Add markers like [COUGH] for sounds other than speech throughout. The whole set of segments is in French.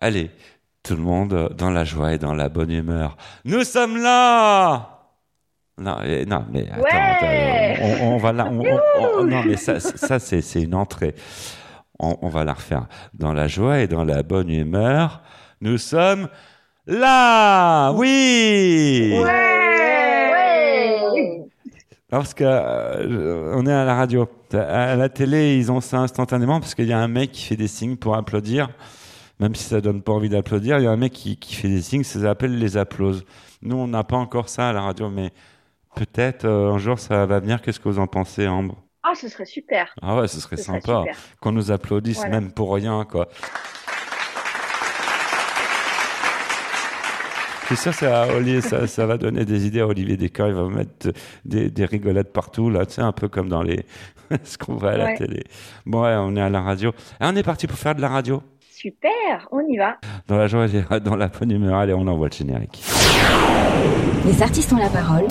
Allez, tout le monde dans la joie et dans la bonne humeur. Nous sommes là non, non, mais attends, Ouais attends, on, on va là. on- on- on- non, mais ça, ça c'est, une entrée. On, va la refaire. Dans la joie et dans la bonne humeur, nous sommes là Oui Ouais Parce que euh, on est à la radio. À la télé, ils ont ça instantanément parce qu'il y a un mec qui fait des signes pour applaudir. Même si ça donne pas envie d'applaudir, il y a un mec qui, qui fait des signes, ça s'appelle les applauses. Nous, on n'a pas encore ça à la radio, mais peut-être euh, un jour ça va venir. Qu'est-ce que vous en pensez, Ambre? Ah, ce serait super. Ah ouais, ce serait Ce sympa qu'on nous applaudisse Voilà. même pour rien, quoi. C'est sûr, ça, ça, ça va donner des idées à Olivier Descamps. Il va mettre des, des rigolades partout, là, tu sais, un peu comme dans les [LAUGHS] ce qu'on voit à la Ouais. télé. Bon, ouais, on est à la radio. Ah, on est parti pour faire de la radio. Super, on y va. Dans la joie dans la bonne humeur. Allez, on envoie le générique. Les artistes ont la parole.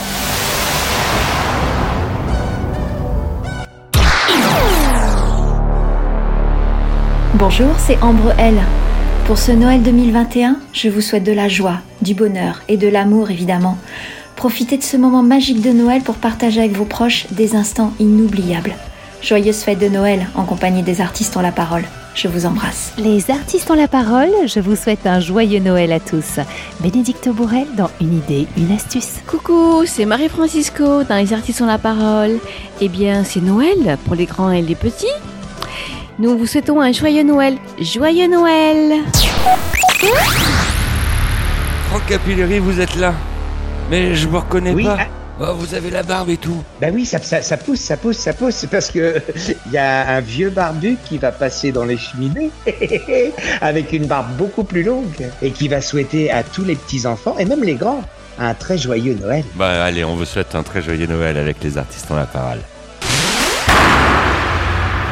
Bonjour, c'est Ambre L. Pour ce Noël 2021, je vous souhaite de la joie, du bonheur et de l'amour évidemment. Profitez de ce moment magique de Noël pour partager avec vos proches des instants inoubliables. Joyeuse fête de Noël en compagnie des artistes ont la parole. Je vous embrasse. Les artistes ont la parole, je vous souhaite un joyeux Noël à tous. Bénédicte Bourrel dans Une idée, une astuce. Coucou, c'est Marie-Francisco dans Les Artistes ont la parole. Eh bien, c'est Noël pour les grands et les petits. Nous vous souhaitons un joyeux Noël. Joyeux Noël Franck Capilleri, vous êtes là. Mais je vous reconnais Oui, pas. ah, Oh, vous avez la barbe et tout. bah oui, ça, ça, ça pousse, ça pousse, ça pousse, parce que [LAUGHS] il y a un vieux barbu qui va passer dans les cheminées [LAUGHS] avec une barbe beaucoup plus longue et qui va souhaiter à tous les petits enfants et même les grands un très joyeux Noël. Bah allez, on vous souhaite un très joyeux Noël avec les artistes en la parole.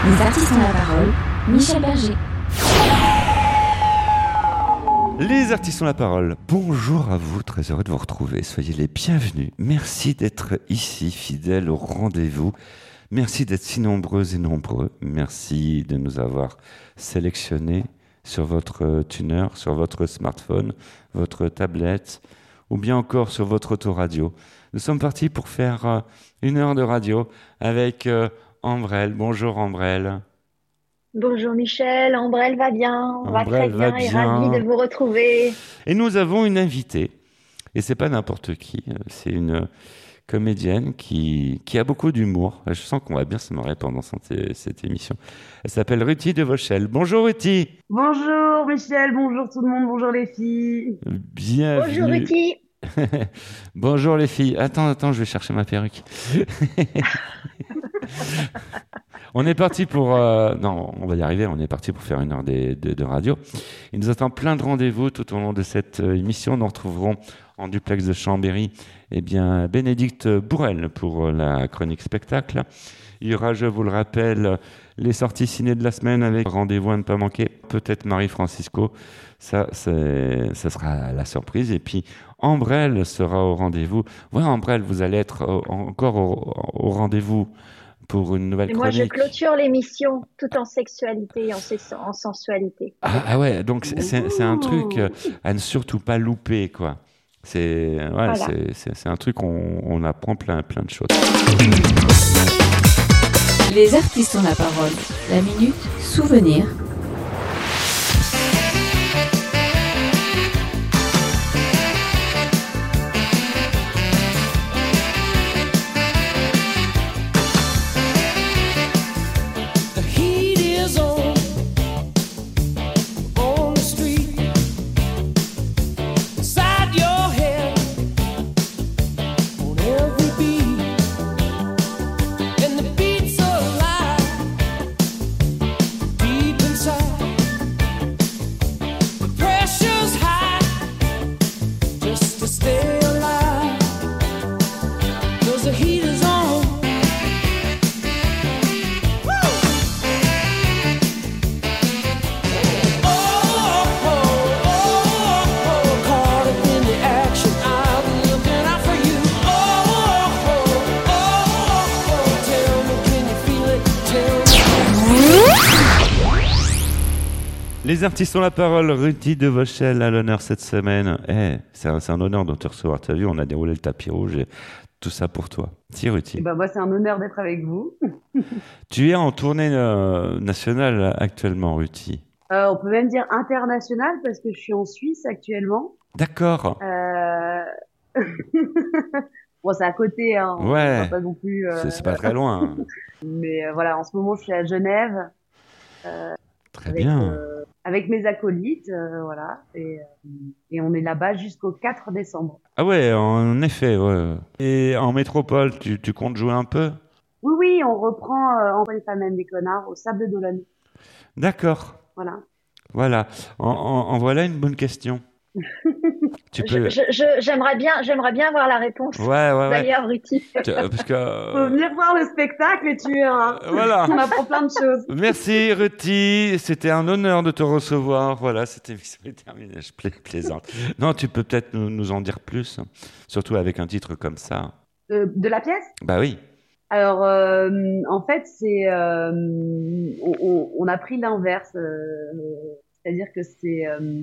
Les artistes ont la parole. Michel Berger. Les artistes ont la parole. Bonjour à vous, très heureux de vous retrouver. Soyez les bienvenus. Merci d'être ici, fidèles au rendez-vous. Merci d'être si nombreux et nombreux. Merci de nous avoir sélectionnés sur votre tuner, sur votre smartphone, votre tablette ou bien encore sur votre autoradio. Nous sommes partis pour faire euh, une heure de radio avec euh, Ambrelle. Bonjour Ambrelle. Bonjour Michel, Ambrelle va bien, on va très bien va et bien. ravi de vous retrouver. Et nous avons une invitée. Et c'est pas n'importe qui. euh, C'est une comédienne qui, qui a beaucoup d'humour. Je sens qu'on va bien se marrer pendant cette, cette émission. Elle s'appelle Ruthie de Vauchel. Bonjour Ruthie. Bonjour Michel, bonjour tout le monde, bonjour les filles. Bienvenue. Bonjour Ruki. [LAUGHS] Bonjour les filles. Attends, attends, je vais chercher ma perruque. [LAUGHS] [LAUGHS] on est parti pour... euh, non, on va y arriver. On est parti pour faire une heure de, radio. Il nous attend plein de rendez-vous tout au long de cette euh, émission. Nous retrouverons en duplex de Chambéry eh bien, Bénédicte Bourrel pour euh, la chronique spectacle. Il y aura, je vous le rappelle, les sorties ciné de la semaine avec rendez-vous à ne pas manquer. Peut-être Marie-Francisco. Ça, ça sera la surprise. Et puis, Ambrelle sera au rendez-vous. Ouais, Ambrelle, vous allez être encore au rendez-vous pour une nouvelle Et moi je clôture l'émission tout en sexualité et en, sex- en sensualité. Ah, ah ouais, donc c'est- un truc euh, à ne surtout pas louper, quoi. C'est ouais, Voilà. c'est un truc on, on apprend plein plein de choses. Les artistes ont la parole. La minute souvenir. Artistes ont la parole. Rudy de Vauchel à l'honneur cette semaine. Eh, c'est un, un honneur de te recevoir. Tu as vu, on a déroulé le tapis rouge et tout ça pour toi. Si, Rudy. Ben, moi, c'est un honneur d'être avec vous. [LAUGHS] Tu es en tournée euh, nationale actuellement, Rudy. Euh, on peut même dire international parce que je suis en Suisse actuellement. D'accord. Euh... [LAUGHS] bon, c'est à côté, hein. Ouais. pas non plus. euh, C'est pas très loin. [LAUGHS] Mais euh, voilà, en ce moment, je suis à Genève Très avec, bien. euh, avec mes acolytes, euh, voilà, et, euh, et on est là-bas jusqu'au 4 décembre. Ah ouais, en effet. Ouais. Et en métropole, tu, tu comptes jouer un peu? Oui, oui, on reprend euh, Envoie les femmes même des connards au Sable d'Olonne. D'accord. Voilà. Voilà. En, en- en voilà une bonne question. [LAUGHS] tu peux. J'aimerais bien, j'aimerais bien avoir la réponse. Ouais, ouais, ouais. D'ailleurs, Ruti. Tu- euh, Parce que. Faut euh, venir voir le spectacle et tu verras. Voilà. On apprend plein de choses. Merci Ruti, c'était un honneur de te recevoir. Voilà, cette [LAUGHS] émission est terminée, je pla- plaisante. Non, tu peux peut-être nous, nous en dire plus, surtout avec un titre comme ça. Euh, de la pièce? Bah oui. Alors, euh, en fait, c'est, euh, on, on- on a pris l'inverse, euh, c'est-à-dire que c'est, euh,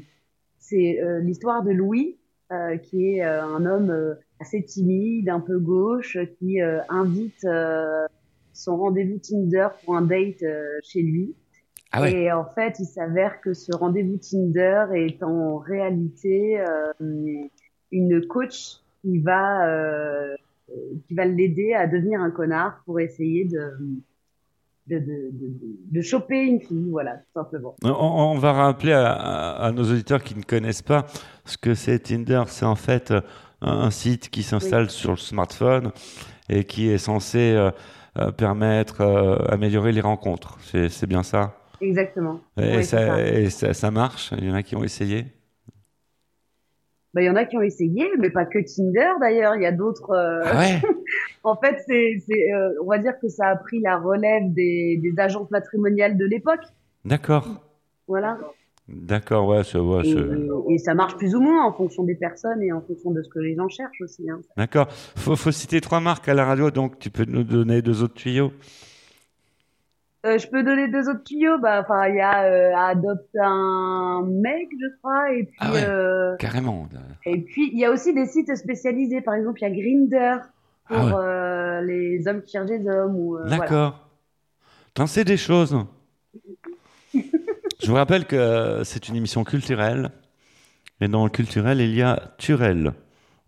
c'est euh, l'histoire de Louis, euh, qui est euh, un homme euh, assez timide, un peu gauche, qui invite son rendez-vous Tinder pour un date chez lui. Ah ouais. Et en fait, il s'avère que ce rendez-vous Tinder est en réalité une coach qui va qui va l'aider à devenir un connard pour essayer de de, de, de, de choper une fille, voilà, tout simplement. On, on va rappeler à, à- à nos auditeurs qui ne connaissent pas ce que c'est Tinder. C'est en fait euh, un, un site qui s'installe sur le smartphone et qui est censé euh, euh, permettre, euh, améliorer les rencontres. C'est bien ça? Exactement. Et, ça, ça. et ça, ça marche? Il y en a qui ont essayé? Bah, il y en a qui ont essayé, mais pas que Tinder d'ailleurs. Il y a d'autres. euh, Ah ouais [LAUGHS] En fait, c'est, c'est, euh, on va dire que ça a pris la relève des, des agences matrimoniales de l'époque. D'accord. Voilà. D'accord, ouais, c'est- ouais, Et, c'est- et ça marche plus ou moins en fonction des personnes et en fonction de ce que les gens cherchent aussi. Hein. D'accord. Faut, faut citer trois marques à la radio, donc tu peux nous donner deux autres tuyaux. Euh, je peux donner deux autres tuyaux. Bah, enfin, il y a euh, Adopte un mec, je crois, et puis Ah ouais. euh, Carrément. et puis il y a aussi des sites spécialisés. Par exemple, il y a Grinder pour Ah ouais. euh, les hommes qui cherchent des hommes. Ou, euh, voilà. D'accord. T'en sais des choses. [LAUGHS] Je vous rappelle que c'est une émission culturelle. Et dans le culturel, il y a Turel.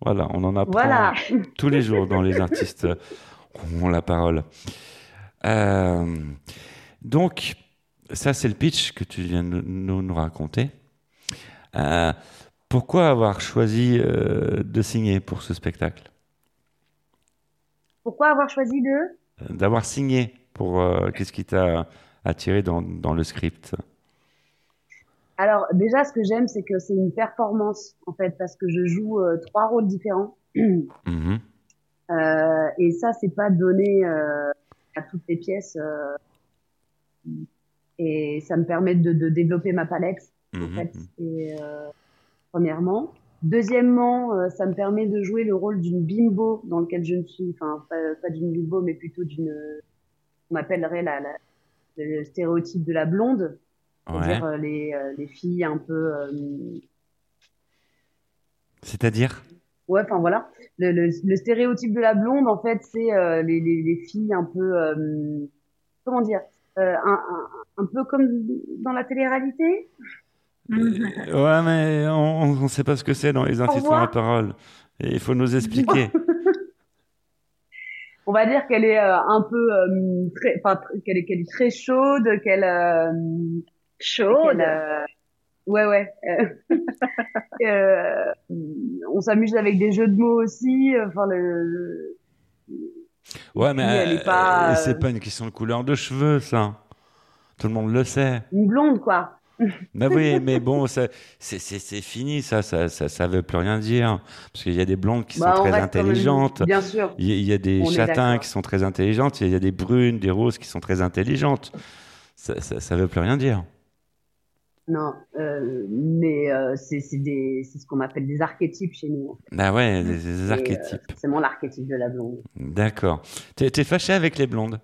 Voilà, on en apprend Voilà. tous les jours dans les artistes [LAUGHS] qui ont la parole. Euh, donc, ça, c'est le pitch que tu viens de nous, nous raconter. Euh, pourquoi avoir choisi euh, de signer pour ce spectacle? Pourquoi avoir choisi de? D'avoir signé pour. Qu'est-ce qui t'a attiré dans, dans le script? Alors déjà, ce que j'aime, c'est que c'est une performance en fait, parce que je joue euh, trois rôles différents. Mhm. Euh, et ça, c'est pas donné euh, à toutes les pièces. euh, et ça me permet de, de développer ma palette, en Mhm. fait, et, euh, premièrement. Deuxièmement, euh, ça me permet de jouer le rôle d'une bimbo dans lequel je ne suis, enfin, pas, pas d'une bimbo, mais plutôt d'une, on appellerait la, la, le stéréotype de la blonde, Ouais. c'est-à-dire euh, les, euh, les filles un peu, euh, C'est-à-dire? Ouais, enfin voilà. Le, le, le stéréotype de la blonde, en fait, c'est euh, les, les, les filles un peu, euh, comment dire, euh, un, un, un peu comme dans la télé-réalité. [LAUGHS] Ouais, mais on ne sait pas ce que c'est dans les artistes revoir. la parole. Et il faut nous expliquer. [LAUGHS] On va dire qu'elle est euh, un peu, euh, très, qu'elle est, qu'elle est très chaude, qu'elle, euh, Chaude. qu'elle, ouais, ouais. euh, [LAUGHS] euh, on s'amuse avec des jeux de mots aussi. Enfin, le, Ouais, mais elle est euh, pas, c'est pas une question de couleur de cheveux, ça. Tout le monde le sait. une blonde, quoi. [LAUGHS] Bah oui, mais bon, c'est fini, ça, ça, ça, ça veut plus rien dire. Parce qu'il y a des blondes qui Bah, sont on très même- intelligentes. Bien sûr. Il y, a- il y a des On châtains qui sont très intelligentes. Il y a des brunes, des roses qui sont très intelligentes. Ça, ça, ça veut plus rien dire. Non, euh, mais euh, c'est c'est des, c'est ce qu'on appelle des archétypes chez nous. Bah ouais, des, des Et, euh, archétypes. c'est mon l'archétype de la blonde. D'accord. T'es fâché avec les blondes?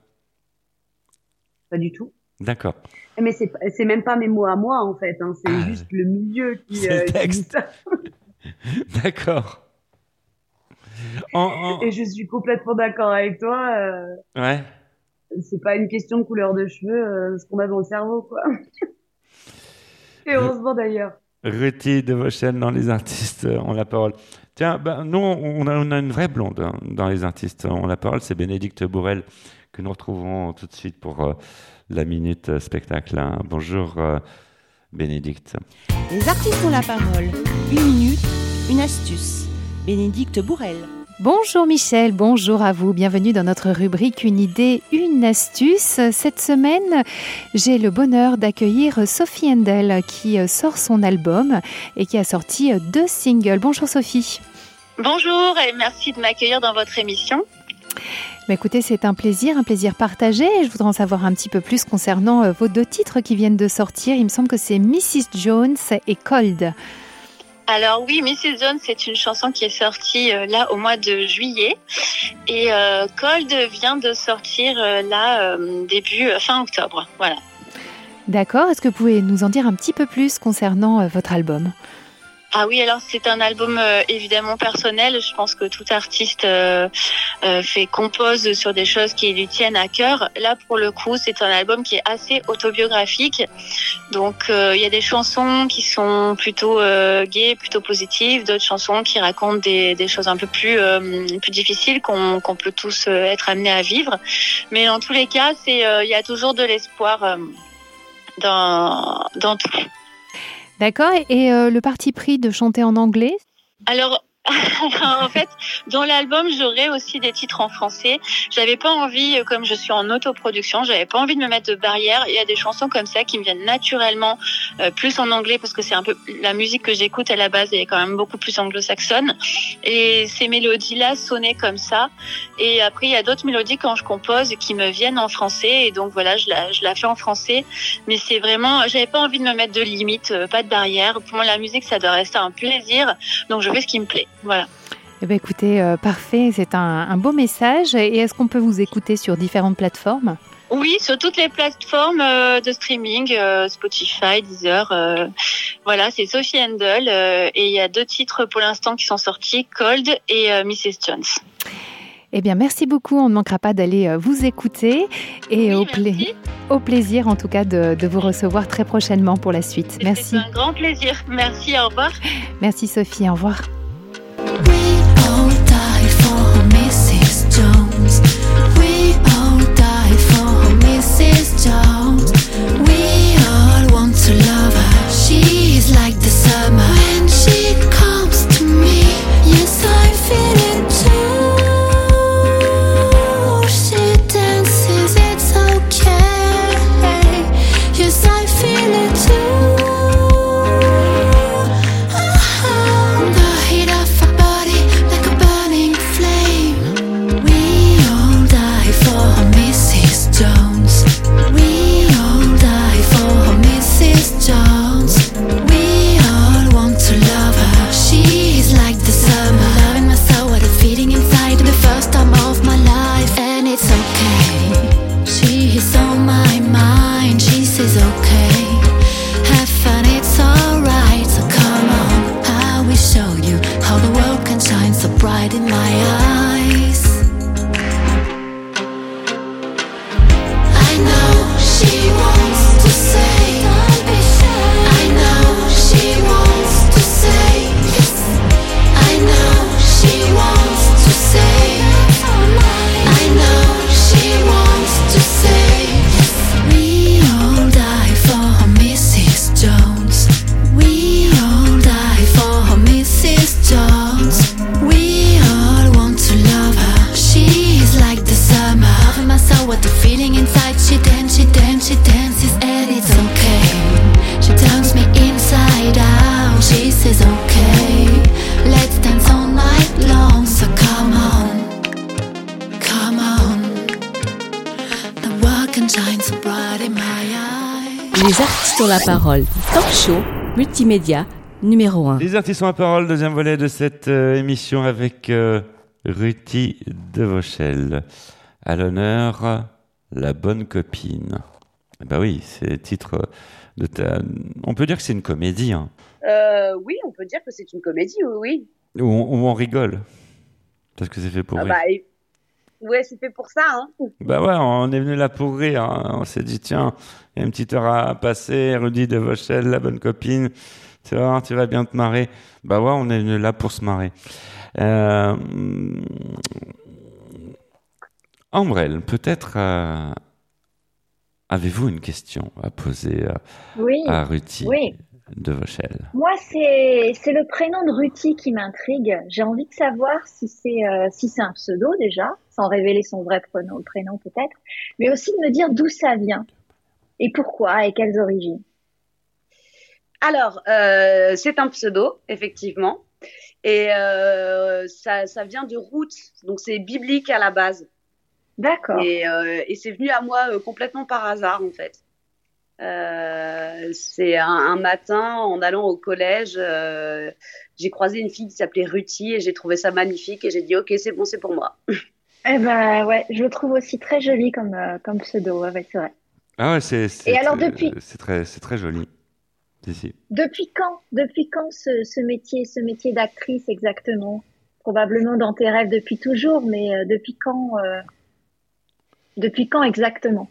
Pas du tout. D'accord. Mais c'est c'est même pas mes mots à moi en fait, hein, c'est Ah, juste le milieu qui, c'est le euh, texte. [LAUGHS] D'accord. En- Et je suis complètement d'accord avec toi. euh, Ouais. c'est pas une question de couleur de cheveux, ce qu'on a dans le cerveau, quoi. [LAUGHS] Et heureusement d'ailleurs. Ruthie de Vauchel dans Les Artistes euh, ont la parole. Tiens, ben, nous, on a, on a une vraie blonde hein, dans Les Artistes ont la parole. C'est Bénédicte Bourrel que nous retrouverons tout de suite pour euh, la minute euh, spectacle. hein. Bonjour, euh, Bénédicte. Les artistes ont la parole. Une minute, une astuce. Bénédicte Bourrel. Bonjour Michel, bonjour à vous, bienvenue dans notre rubrique Une idée, une astuce. Cette semaine, j'ai le bonheur d'accueillir Sophie Endel qui euh, sort son album et qui a sorti euh, deux singles. Bonjour Sophie. Bonjour et merci de m'accueillir dans votre émission. Bah, écoutez, c'est un plaisir, un plaisir partagé. Je voudrais en savoir un petit peu plus concernant euh, vos deux titres qui viennent de sortir. Il me semble que c'est Mrs. Jones et Cold. Alors oui, Mrs. Jones, c'est une chanson qui est sortie euh, là au mois de juillet et euh, Cold vient de sortir euh, là début fin octobre. Voilà. D'accord, est-ce que vous pouvez nous en dire un petit peu plus concernant votre album? Ah oui, alors c'est un album euh, évidemment personnel. Je pense que tout artiste euh, euh, fait compose sur des choses qui lui tiennent à cœur. Là, pour le coup, c'est un album qui est assez autobiographique. Donc, euh, il y a des chansons qui sont plutôt gaies, plutôt positives, d'autres chansons qui racontent des, des choses un peu plus plus difficiles qu'on peut tous être amenés à vivre. Mais dans tous les cas, c'est il y a toujours de l'espoir dans dans tout. D'accord, et euh, le parti pris de chanter en anglais? Alors, [LAUGHS] en fait, dans l'album, j'aurais aussi des titres en français. J'avais pas envie, euh, comme je suis en autoproduction, j'avais pas envie de me mettre de barrière. Il y a des chansons comme ça qui me viennent naturellement euh, plus en anglais parce que c'est un peu la musique que j'écoute à la base est quand même beaucoup plus anglo-saxonne. Et ces mélodies-là sonnaient comme ça. Et après, il y a d'autres mélodies quand je compose qui me viennent en français. Et donc voilà, je la, je la fais en français. Mais c'est vraiment, j'avais pas envie de me mettre de limites, euh, pas de barrière. Pour moi, la musique, ça doit rester un plaisir. Donc je fais ce qui me plaît. Voilà. Eh bien, écoutez, euh, parfait, c'est un, un beau message. Et est-ce qu'on peut vous écouter sur différentes plateformes? Oui, sur toutes les plateformes euh, de streaming, euh, Spotify, Deezer. voilà, c'est Sophie Handel. et il y a deux titres pour l'instant qui sont sortis, Cold et Mrs. Jones. Eh bien, merci beaucoup. On ne manquera pas d'aller vous écouter et au, pla- au plaisir, en tout cas, de, de vous recevoir très prochainement pour la suite. Merci. C'est un grand plaisir. Merci, au revoir. Merci Sophie, au revoir. Oh. Les artistes ont la parole. Talk show, multimédia, numéro 1. Les artistes ont la parole, deuxième volet de cette euh, émission avec euh, Ruthie de Vauchel. À l'honneur, la bonne copine. Bah oui, c'est le titre de ta. On peut dire que c'est une comédie, hein, Euh, oui, on peut dire que c'est une comédie, oui, oui. où, on, où on rigole. Parce que c'est fait pour Ah rire. bah, Ouais, c'est fait pour ça, hein. Bah ouais, on est venu là pour rire. hein. On s'est dit, tiens, il y a une petite heure à passer. Rudy de Vauchel, la bonne copine. Tu vas tu vas bien te marrer. Bah ouais, on est venu là pour se marrer. Euh... Ambrelle, peut-être euh, avez-vous une question à poser à, Oui. à Rudy? Oui. De Vauchel Moi, c'est c'est le prénom de Ruti qui m'intrigue. J'ai envie de savoir si c'est euh, si c'est un pseudo déjà, sans révéler son vrai prénom, prénom peut-être, mais aussi de me dire d'où ça vient et pourquoi et quelles origines. Alors, euh, c'est un pseudo, effectivement. Et euh, ça, ça vient de Ruth, donc c'est biblique à la base. D'accord. Et, euh, et c'est venu à moi euh, complètement par hasard, en fait. Euh, c'est un, un matin, en allant au collège, euh, j'ai croisé une fille qui s'appelait Ruthie et j'ai trouvé ça magnifique et j'ai dit, ok, c'est bon, c'est pour moi. [LAUGHS] Eh ben ouais, je le trouve aussi très joli comme euh, comme pseudo. Ouais, c'est vrai. Ah ouais, c'est c'est- Et alors, c'est- depuis- c'est très, c'est très joli. Depuis quand, depuis quand ce, ce métier, ce métier d'actrice exactement? Probablement dans tes rêves depuis toujours, mais depuis quand, euh, depuis quand exactement?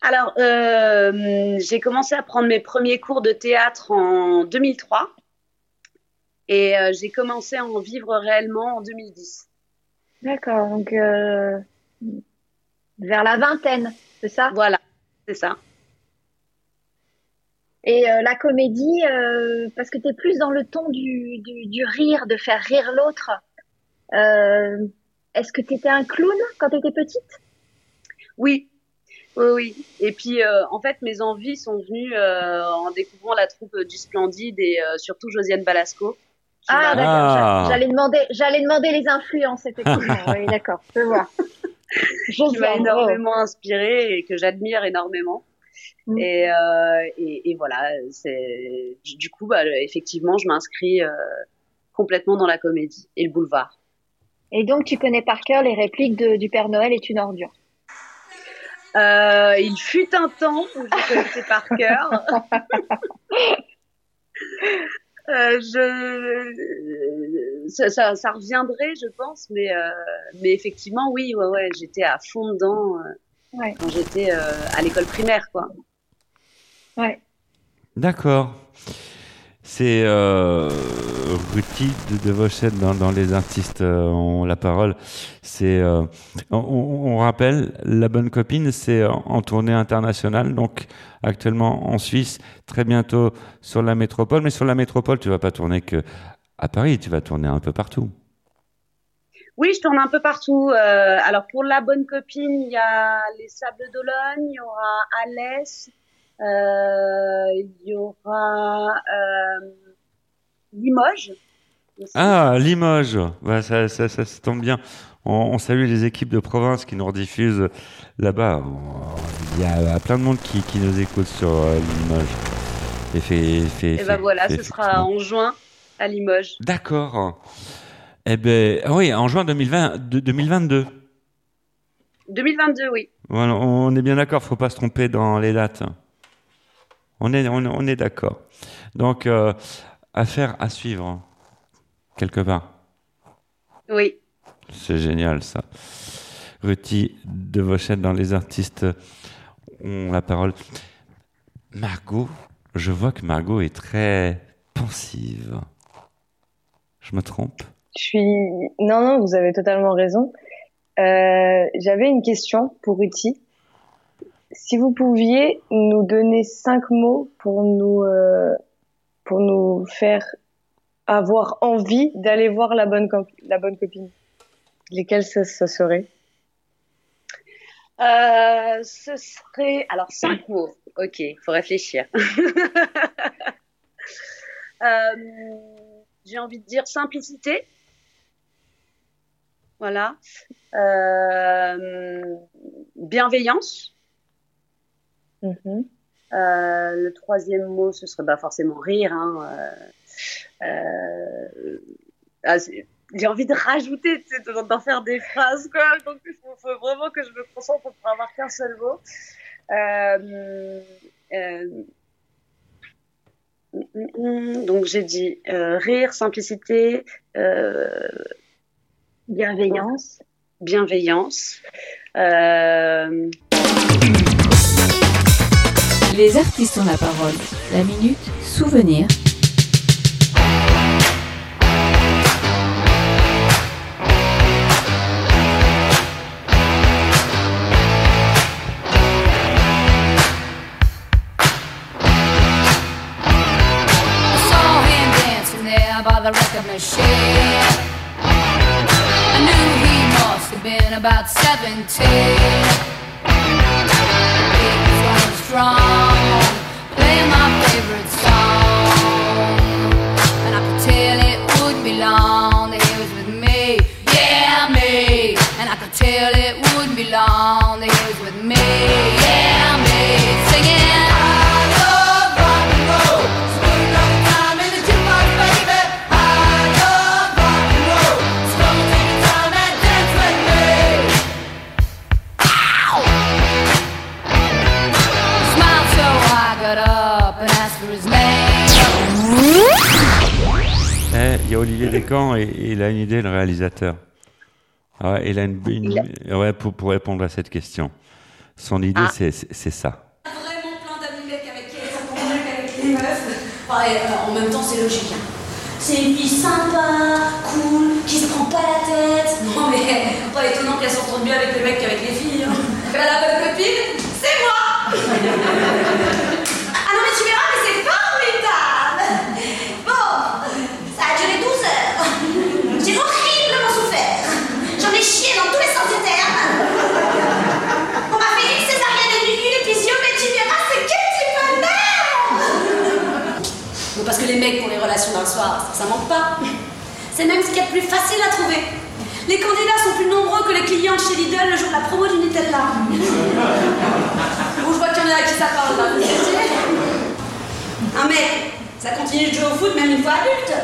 Alors, euh, j'ai commencé à prendre mes premiers cours de théâtre en 2003 et euh, j'ai commencé à en vivre réellement en 2010. D'accord, donc euh, vers la vingtaine, c'est ça? Voilà, c'est ça. Et la comédie, parce que tu es plus dans le ton du, du, du rire, de faire rire l'autre. Est-ce que tu étais un clown quand tu étais petite? Oui, oui, oui. Et puis, euh, en fait, mes envies sont venues euh, en découvrant la troupe du Splendide et euh, surtout Josiane Balasco. Ah, d'accord. Ah. j'a- J'allais demander, j'allais demander les influences, effectivement. [LAUGHS] oui, d'accord, je vois. [LAUGHS] qui m'a énormément inspirée et que j'admire énormément. Mm. Et, euh, et, et voilà, c'est du coup, bah, effectivement, je m'inscris euh, complètement dans la comédie et le boulevard. Et donc, tu connais par cœur les répliques de, du Père Noël est une ordure. Euh, il fut un temps où je connaissais par cœur. [LAUGHS] Euh, je, ça, ça, ça reviendrait, je pense, mais, euh, mais effectivement, oui, ouais, ouais, j'étais à fond dedans euh, Ouais. quand j'étais euh, à l'école primaire, quoi. Ouais. D'accord. C'est euh, de, de Vauchel dans, dans Les artistes euh, ont la parole. C'est, euh, on, rappelle, La Bonne Copine, c'est en, tournée internationale, donc actuellement en Suisse, très bientôt sur la métropole. Mais sur la métropole, tu vas pas tourner que à Paris, tu vas tourner un peu partout. Oui, je tourne un peu partout. Euh, alors pour la bonne copine, il y a les Sables d'Olonne, il y aura Alès, il y aura euh, Limoges. aussi. Ah, Limoges. Ouais, ça, ça, ça, ça tombe bien. On, on salue les équipes de province qui nous rediffusent là-bas. Il y a plein de monde qui, qui nous écoute sur euh, Limoges. Et fait, fait, Et fait- ben voilà, ce sera en juin à Limoges. D'accord. Eh ben, ah oui, en juin 2020, de- 2022. 2022, oui. Voilà, on est bien d'accord, faut pas se tromper dans les dates. On est, on, on est d'accord. Donc, euh, affaire à suivre, quelque part. Oui. C'est génial ça. Ruti de Vauchette dans Les artistes ont la parole. Margot, je vois que Margot est très pensive. Je me trompe? Je suis. Non, non, vous avez totalement raison. Euh, J'avais une question pour Ruti. Si vous pouviez nous donner cinq mots pour nous euh, pour nous faire avoir envie d'aller voir la bonne la bonne copine, lesquels ça, ça serait? Euh, ce serait alors cinq mots. Ok, faut réfléchir. [LAUGHS] Euh, J'ai envie de dire simplicité. Voilà. Bienveillance. Mhm. Euh, le troisième mot, ce serait bah, forcément rire. Hein. Euh, euh, ah, J'ai envie de rajouter, d'en faire des phrases, quoi. Donc il faut, vraiment que je me concentre pour avoir qu'un seul mot. Donc j'ai dit rire, simplicité, bienveillance, bienveillance. Les artistes ont la parole. La minute souvenir. Him dancing Y a Olivier Descamps et il a une idée, le réalisateur. Ah ouais, il a une, une- ouais, pour, pour répondre à cette question. Son idée, Ah. c'est ça. Vraiment plein d'amis mecs avec qui elle s'entend mieux qu'avec les meufs. En même temps, c'est logique. hein. C'est une fille sympa, cool, qui se prend pas la tête. Non, mais pas étonnant qu'elle s'entende mieux avec les mecs qu'avec les filles. Hein. Elle a la bonne copine, c'est moi Ah non, mais tu verras, mais c'est formidable Bon, ça a duré 12 heures. J'ai horriblement souffert. J'en ai chié dans tous les sens du terme. On m'a fait une césarienne nuit, une épisio, mais tu verras, c'est que du bonheur Bon, parce que les mecs pour les relations le soir, ça manque pas. C'est même ce qu'il y a de plus facile à trouver. Les candidats sont plus nombreux que les clients chez Lidl le jour de la promo du Nutella. Bon, je vois qu'il y en a à qui ça parle là. Un mec, ça continue de jouer au foot même une fois adulte.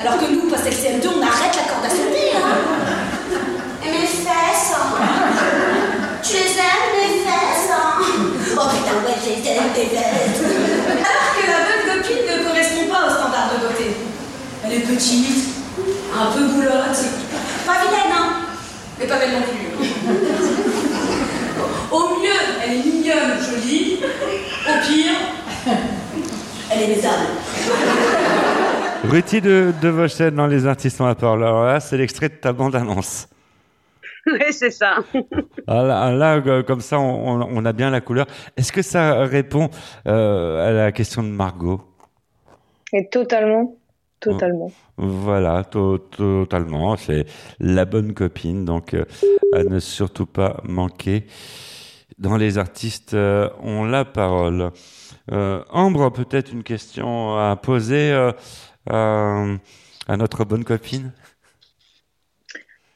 Alors que nous, passé le CM2, on arrête la corde. Hein. Et mes fesses hein. Tu les aimes, mes fesses hein Oh putain, ouais, je les aime, tes fesses Alors que la bonne copine ne correspond pas aux standards de beauté. Elle est petite, un peu boulotte, pas vilaine, hein Mais pas belle non plus. Au mieux, elle est mignonne, jolie. Au pire, elle est baisable. Ruti de, de Vauchel dans Les Artistes ont la parole. Alors là, c'est l'extrait de ta bande-annonce. [LAUGHS] oui, c'est ça. Ah là, là, euh, comme ça, on, a bien la couleur. Est-ce que ça répond euh, à la question de Margot? Et totalement, totalement. Voilà, to- totalement. C'est la bonne copine, donc euh, à ne surtout pas manquer. Dans les artistes euh, ont la parole. Euh, Ambre, peut-être une question à poser euh, à notre bonne copine?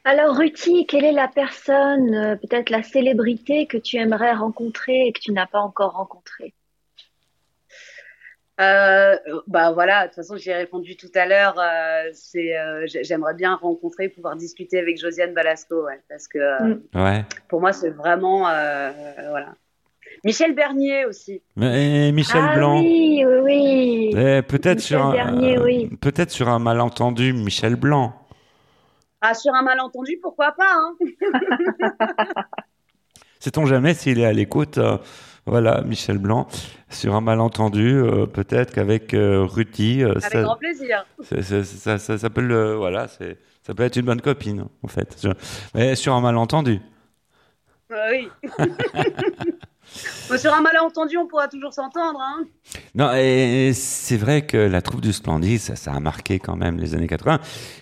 Alors, Ruti, quelle est la personne, euh, peut-être la célébrité que tu aimerais rencontrer et que tu n'as pas encore rencontrée? Euh, bah voilà, de toute façon, j'y ai répondu tout à l'heure. euh, c'est, euh, j'ai- j'aimerais bien rencontrer, pouvoir discuter avec Josiane Balasco, ouais, parce que euh, Ouais. pour moi, c'est vraiment, euh, voilà. Michel Bernier aussi. Mais, et Michel Ah Blanc. oui, oui, oui. Eh, peut-être Michel sur un, Bernier, euh, oui. peut-être sur un malentendu, Michel Blanc. Ah, sur un malentendu, pourquoi pas, hein [LAUGHS] Sait-on jamais s'il est à l'écoute euh, Voilà, Michel Blanc. Sur un malentendu, euh, peut-être qu'avec euh, Ruti, Avec ça, grand plaisir. c'est- c'est- ça, ça, ça peut le, voilà, c'est, ça peut être une bonne copine, en fait. Mais sur un malentendu. Euh, oui. [LAUGHS] Sur un malentendu, on pourra toujours s'entendre, hein Non, et c'est vrai que la troupe du Splendide, ça, ça a marqué quand même les années 80,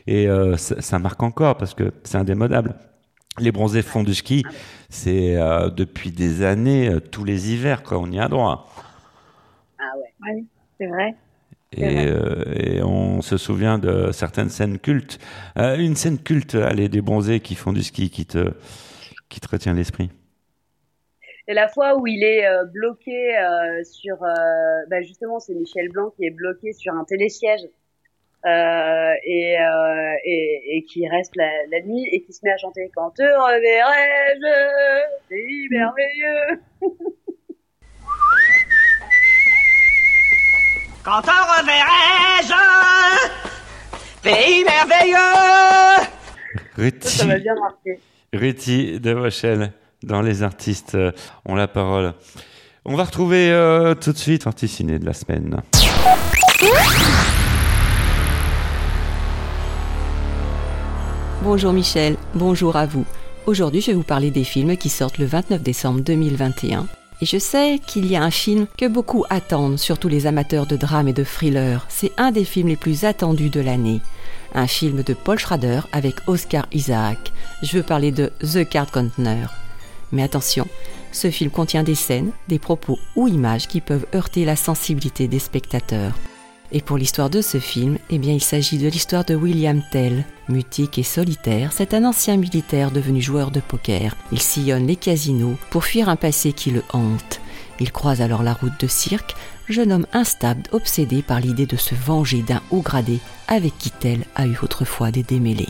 et euh, ça, ça marque encore parce que c'est indémodable. Les bronzés font du ski, c'est euh, depuis des années, euh, tous les hivers, quoi, on y a droit. Ah ouais. Oui, c'est vrai. Et, euh, et on se souvient de certaines scènes cultes. Euh, une scène culte, allez, des bronzés qui font du ski, qui te, qui te retient l'esprit. C'est la fois où il est euh, bloqué euh, sur, euh, bah justement, c'est Michel Blanc qui est bloqué sur un télésiège et, qui reste la, nuit et qui se met à chanter quand te reverrai-je, c'est merveilleux. [LAUGHS] Quand te reverrai-je Pays merveilleux Ruti. Ça, m'a bien marqué. Ruti de Rochelle dans Les artistes euh, ont la parole. On va retrouver euh, tout de suite sortie ciné de la semaine. Bonjour Michel, bonjour à vous. Aujourd'hui, je vais vous parler des films qui sortent le 29 décembre 2021. Et je sais qu'il y a un film que beaucoup attendent, surtout les amateurs de drame et de thriller. C'est un des films les plus attendus de l'année. Un film de Paul Schrader avec Oscar Isaac. Je veux parler de The Card Counter. Mais attention, ce film contient des scènes, des propos ou images qui peuvent heurter la sensibilité des spectateurs. Et pour l'histoire de ce film, eh bien, il s'agit de l'histoire de William Tell. Mutique et solitaire, c'est un ancien militaire devenu joueur de poker. Il sillonne les casinos pour fuir un passé qui le hante. Il croise alors la route de Cirque, jeune homme instable, obsédé par l'idée de se venger d'un haut gradé avec qui Tell a eu autrefois des démêlés.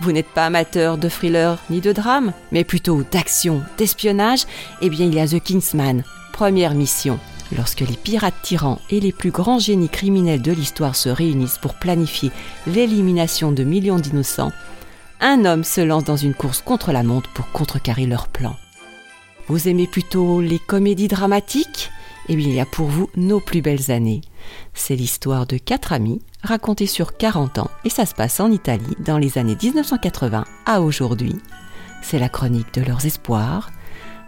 Vous n'êtes pas amateur de thriller ni de drame, mais plutôt d'action, d'espionnage Eh bien, il y a The Kingsman, première mission. Lorsque les pirates tyrans et les plus grands génies criminels de l'histoire se réunissent pour planifier l'élimination de millions d'innocents, un homme se lance dans une course contre la montre pour contrecarrer leur plan. Vous aimez plutôt les comédies dramatiques? Eh bien, il y a pour vous nos plus belles années. C'est l'histoire de quatre amis racontée sur 40 ans et ça se passe en Italie dans les années 1980 à aujourd'hui. C'est la chronique de leurs espoirs,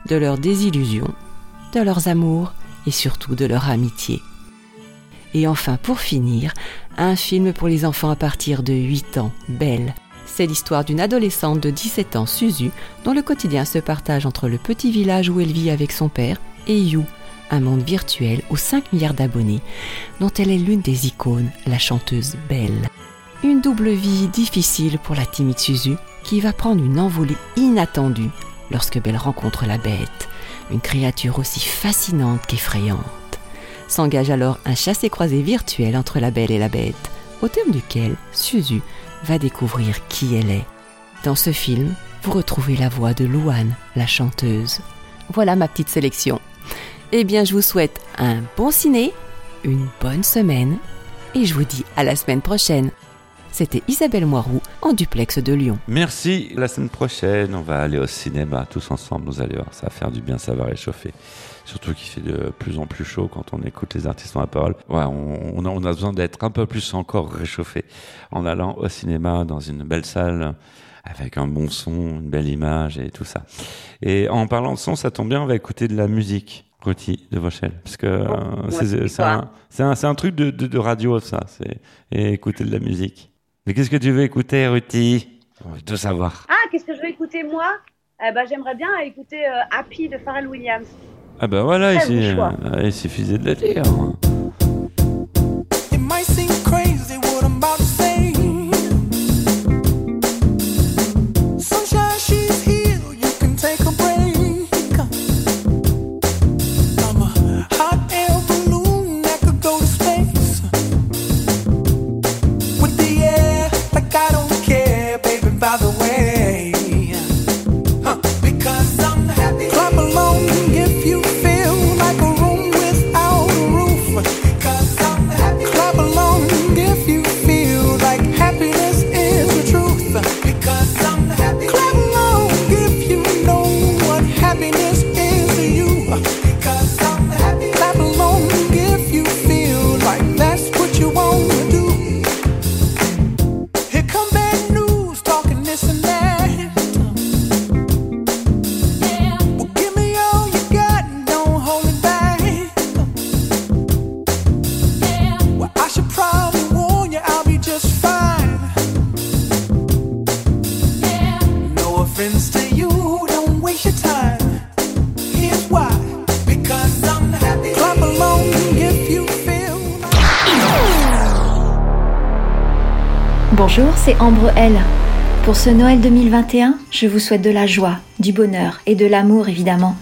de leurs désillusions, de leurs amours et surtout de leur amitié. Et enfin, pour finir, un film pour les enfants à partir de 8 ans, Belle. C'est l'histoire d'une adolescente de 17 ans, Suzu, dont le quotidien se partage entre le petit village où elle vit avec son père et You, un monde virtuel aux 5 milliards d'abonnés, dont elle est l'une des icônes, la chanteuse Belle. Une double vie difficile pour la timide Suzu, qui va prendre une envolée inattendue lorsque Belle rencontre la bête, une créature aussi fascinante qu'effrayante. S'engage alors un chassé-croisé virtuel entre la Belle et la bête, au terme duquel Suzu va découvrir qui elle est. Dans ce film, vous retrouvez la voix de Louane, la chanteuse. Voilà ma petite sélection. Eh bien, je vous souhaite un bon ciné, une bonne semaine, et je vous dis à la semaine prochaine. C'était Isabelle Moiroux en duplex de Lyon. Merci. La semaine prochaine, on va aller au cinéma tous ensemble. Vous allez voir, ça va faire du bien, ça va réchauffer. Surtout qu'il fait de plus en plus chaud quand on écoute les artistes en la parole. On, on a besoin d'être un peu plus encore réchauffé en allant au cinéma dans une belle salle avec un bon son, une belle image et tout ça. Et en parlant de son, ça tombe bien, on va écouter de la musique. Rôti de Vauchel, parce que euh, c'est c'est un, c'est un, c'est un truc de, de, de radio ça, c'est et écouter de la musique. Mais qu'est-ce que tu veux écouter, Ruti? On veut tout savoir. Ah, qu'est-ce que je vais écouter moi? Eh ben, J'aimerais bien écouter euh, Happy de Pharrell Williams. Ah bah voilà, bon choix. euh, il suffisait de le dire. Bonjour, c'est Ambre L. Pour ce Noël 2021, je vous souhaite de la joie, du bonheur et de l'amour évidemment.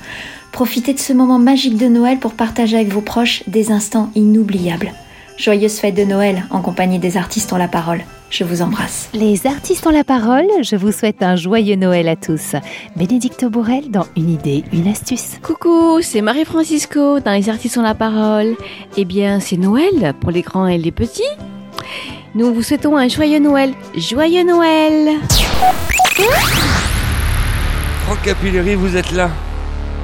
Profitez de ce moment magique de Noël pour partager avec vos proches des instants inoubliables. Joyeuses fêtes de Noël en compagnie des artistes ont la parole. Je vous embrasse. Les artistes ont la parole, je vous souhaite un joyeux Noël à tous. Bénédicte Bourrel dans Une idée, une astuce. Coucou, c'est Marie-Francisco dans Les Artistes ont la parole. Eh bien, c'est Noël pour les grands et les petits. Nous vous souhaitons un joyeux Noël. Joyeux Noël Franck Capilleri, vous êtes là.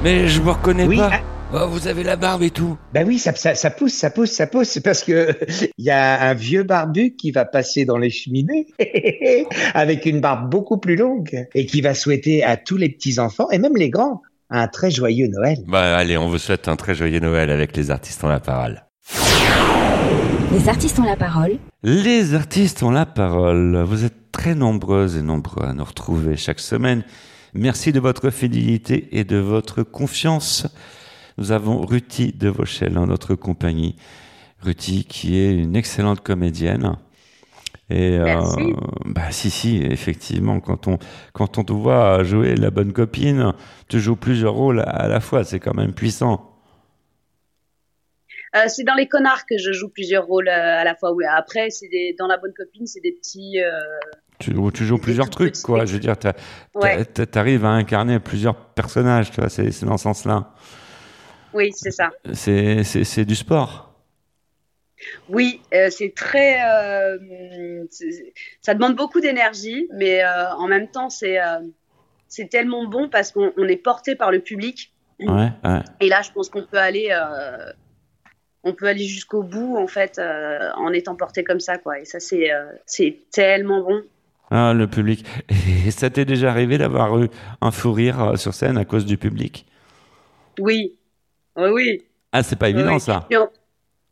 Mais je me reconnais Oui, pas. ah. Oh, vous avez la barbe et tout. Ben oui, ça, ça, ça pousse, ça pousse, ça pousse. C'est [LAUGHS] parce que il y a un vieux barbu qui va passer dans les cheminées [LAUGHS] avec une barbe beaucoup plus longue et qui va souhaiter à tous les petits enfants et même les grands un très joyeux Noël. Bah allez, on vous souhaite un très joyeux Noël avec les artistes ont la parole. Les artistes ont la parole. Les artistes ont la parole. Vous êtes très nombreuses et nombreux à nous retrouver chaque semaine. Merci de votre fidélité et de votre confiance. Nous avons Ruthi de Vauchel en notre compagnie. Ruthi qui est une excellente comédienne. Et Merci. euh, bah si si effectivement quand on quand on te voit jouer la bonne copine, tu joues plusieurs rôles à la fois, c'est quand même puissant. Euh, c'est dans les connards que je joue plusieurs rôles euh, à la fois. Oui. Après, c'est des, dans la bonne copine, c'est des petits. euh, Tu, tu joues plusieurs trucs quoi, je veux dire t'as- Ouais. t'arrives à incarner plusieurs personnages, tu vois, c'est c'est dans ce sens-là. Oui, c'est ça. C'est c'est c'est du sport. Oui, euh, c'est très. euh, ça demande beaucoup d'énergie, mais euh, en même temps, c'est c'est tellement bon parce qu'on on est porté par le public. Ouais, ouais. Et là, je pense qu'on peut aller, on peut aller jusqu'au bout en fait, en étant porté comme ça, quoi. Et ça, c'est c'est tellement bon. Ah, le public. Et ça t'est déjà arrivé d'avoir eu un fou rire sur scène à cause du public? Oui, oui, oui. Ah, c'est pas évident Oui. ça. En,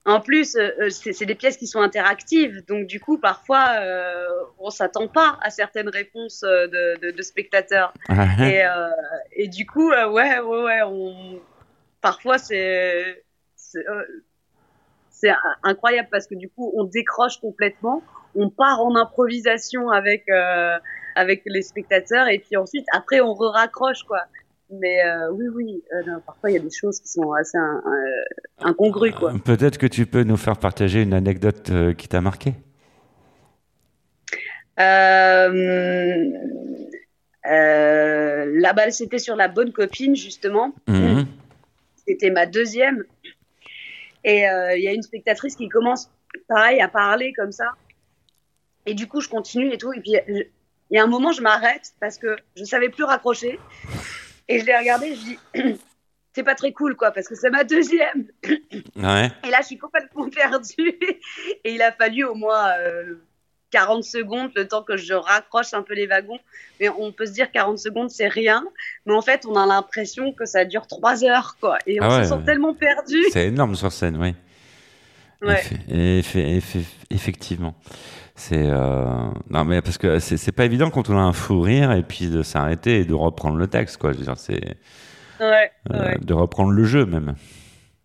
en plus, euh, euh, c'est des pièces qui sont interactives, donc du coup, parfois, euh, on s'attend pas à certaines réponses de, de- de spectateurs. Ouais. et, euh, et du coup, ouais, ouais, ouais, on... parfois c'est incroyable parce que du coup, on décroche complètement, on part en improvisation avec euh, avec les spectateurs, et puis ensuite, après, on re-raccroche quoi. Mais euh, oui, oui, euh, non, parfois il y a des choses qui sont assez in- euh, incongrues quoi. Peut-être que tu peux nous faire partager une anecdote euh, qui t'a marqué? Euh, euh, là-bas, c'était sur la bonne copine, justement. Mhm. C'était ma deuxième. Et euh, il y a une spectatrice qui commence, pareil, à parler comme ça. Et du coup, je continue et tout. Et puis, il y a un moment, je m'arrête parce que je savais plus raccrocher. Et je l'ai regardé, je dis, [CLEARS THROAT] c'est pas très cool, quoi, parce que c'est ma deuxième. [CLEARS THROAT] Ouais. Et là, je suis complètement [LAUGHS] perdue. Et il a fallu au moins euh, 40 secondes, le temps que je raccroche un peu les wagons. Mais on peut se dire 40 secondes, c'est rien. Mais en fait, on a l'impression que ça dure 3 heures, quoi. Et on Ah ouais, se sent ouais. tellement perdu. C'est énorme sur scène, oui. Ouais. Effe- effe- effe- effectivement. C'est euh, non mais parce que c'est pas évident quand on a un fou rire et puis de s'arrêter et de reprendre le texte quoi. Je veux dire c'est Ouais, euh, ouais. de reprendre le jeu même.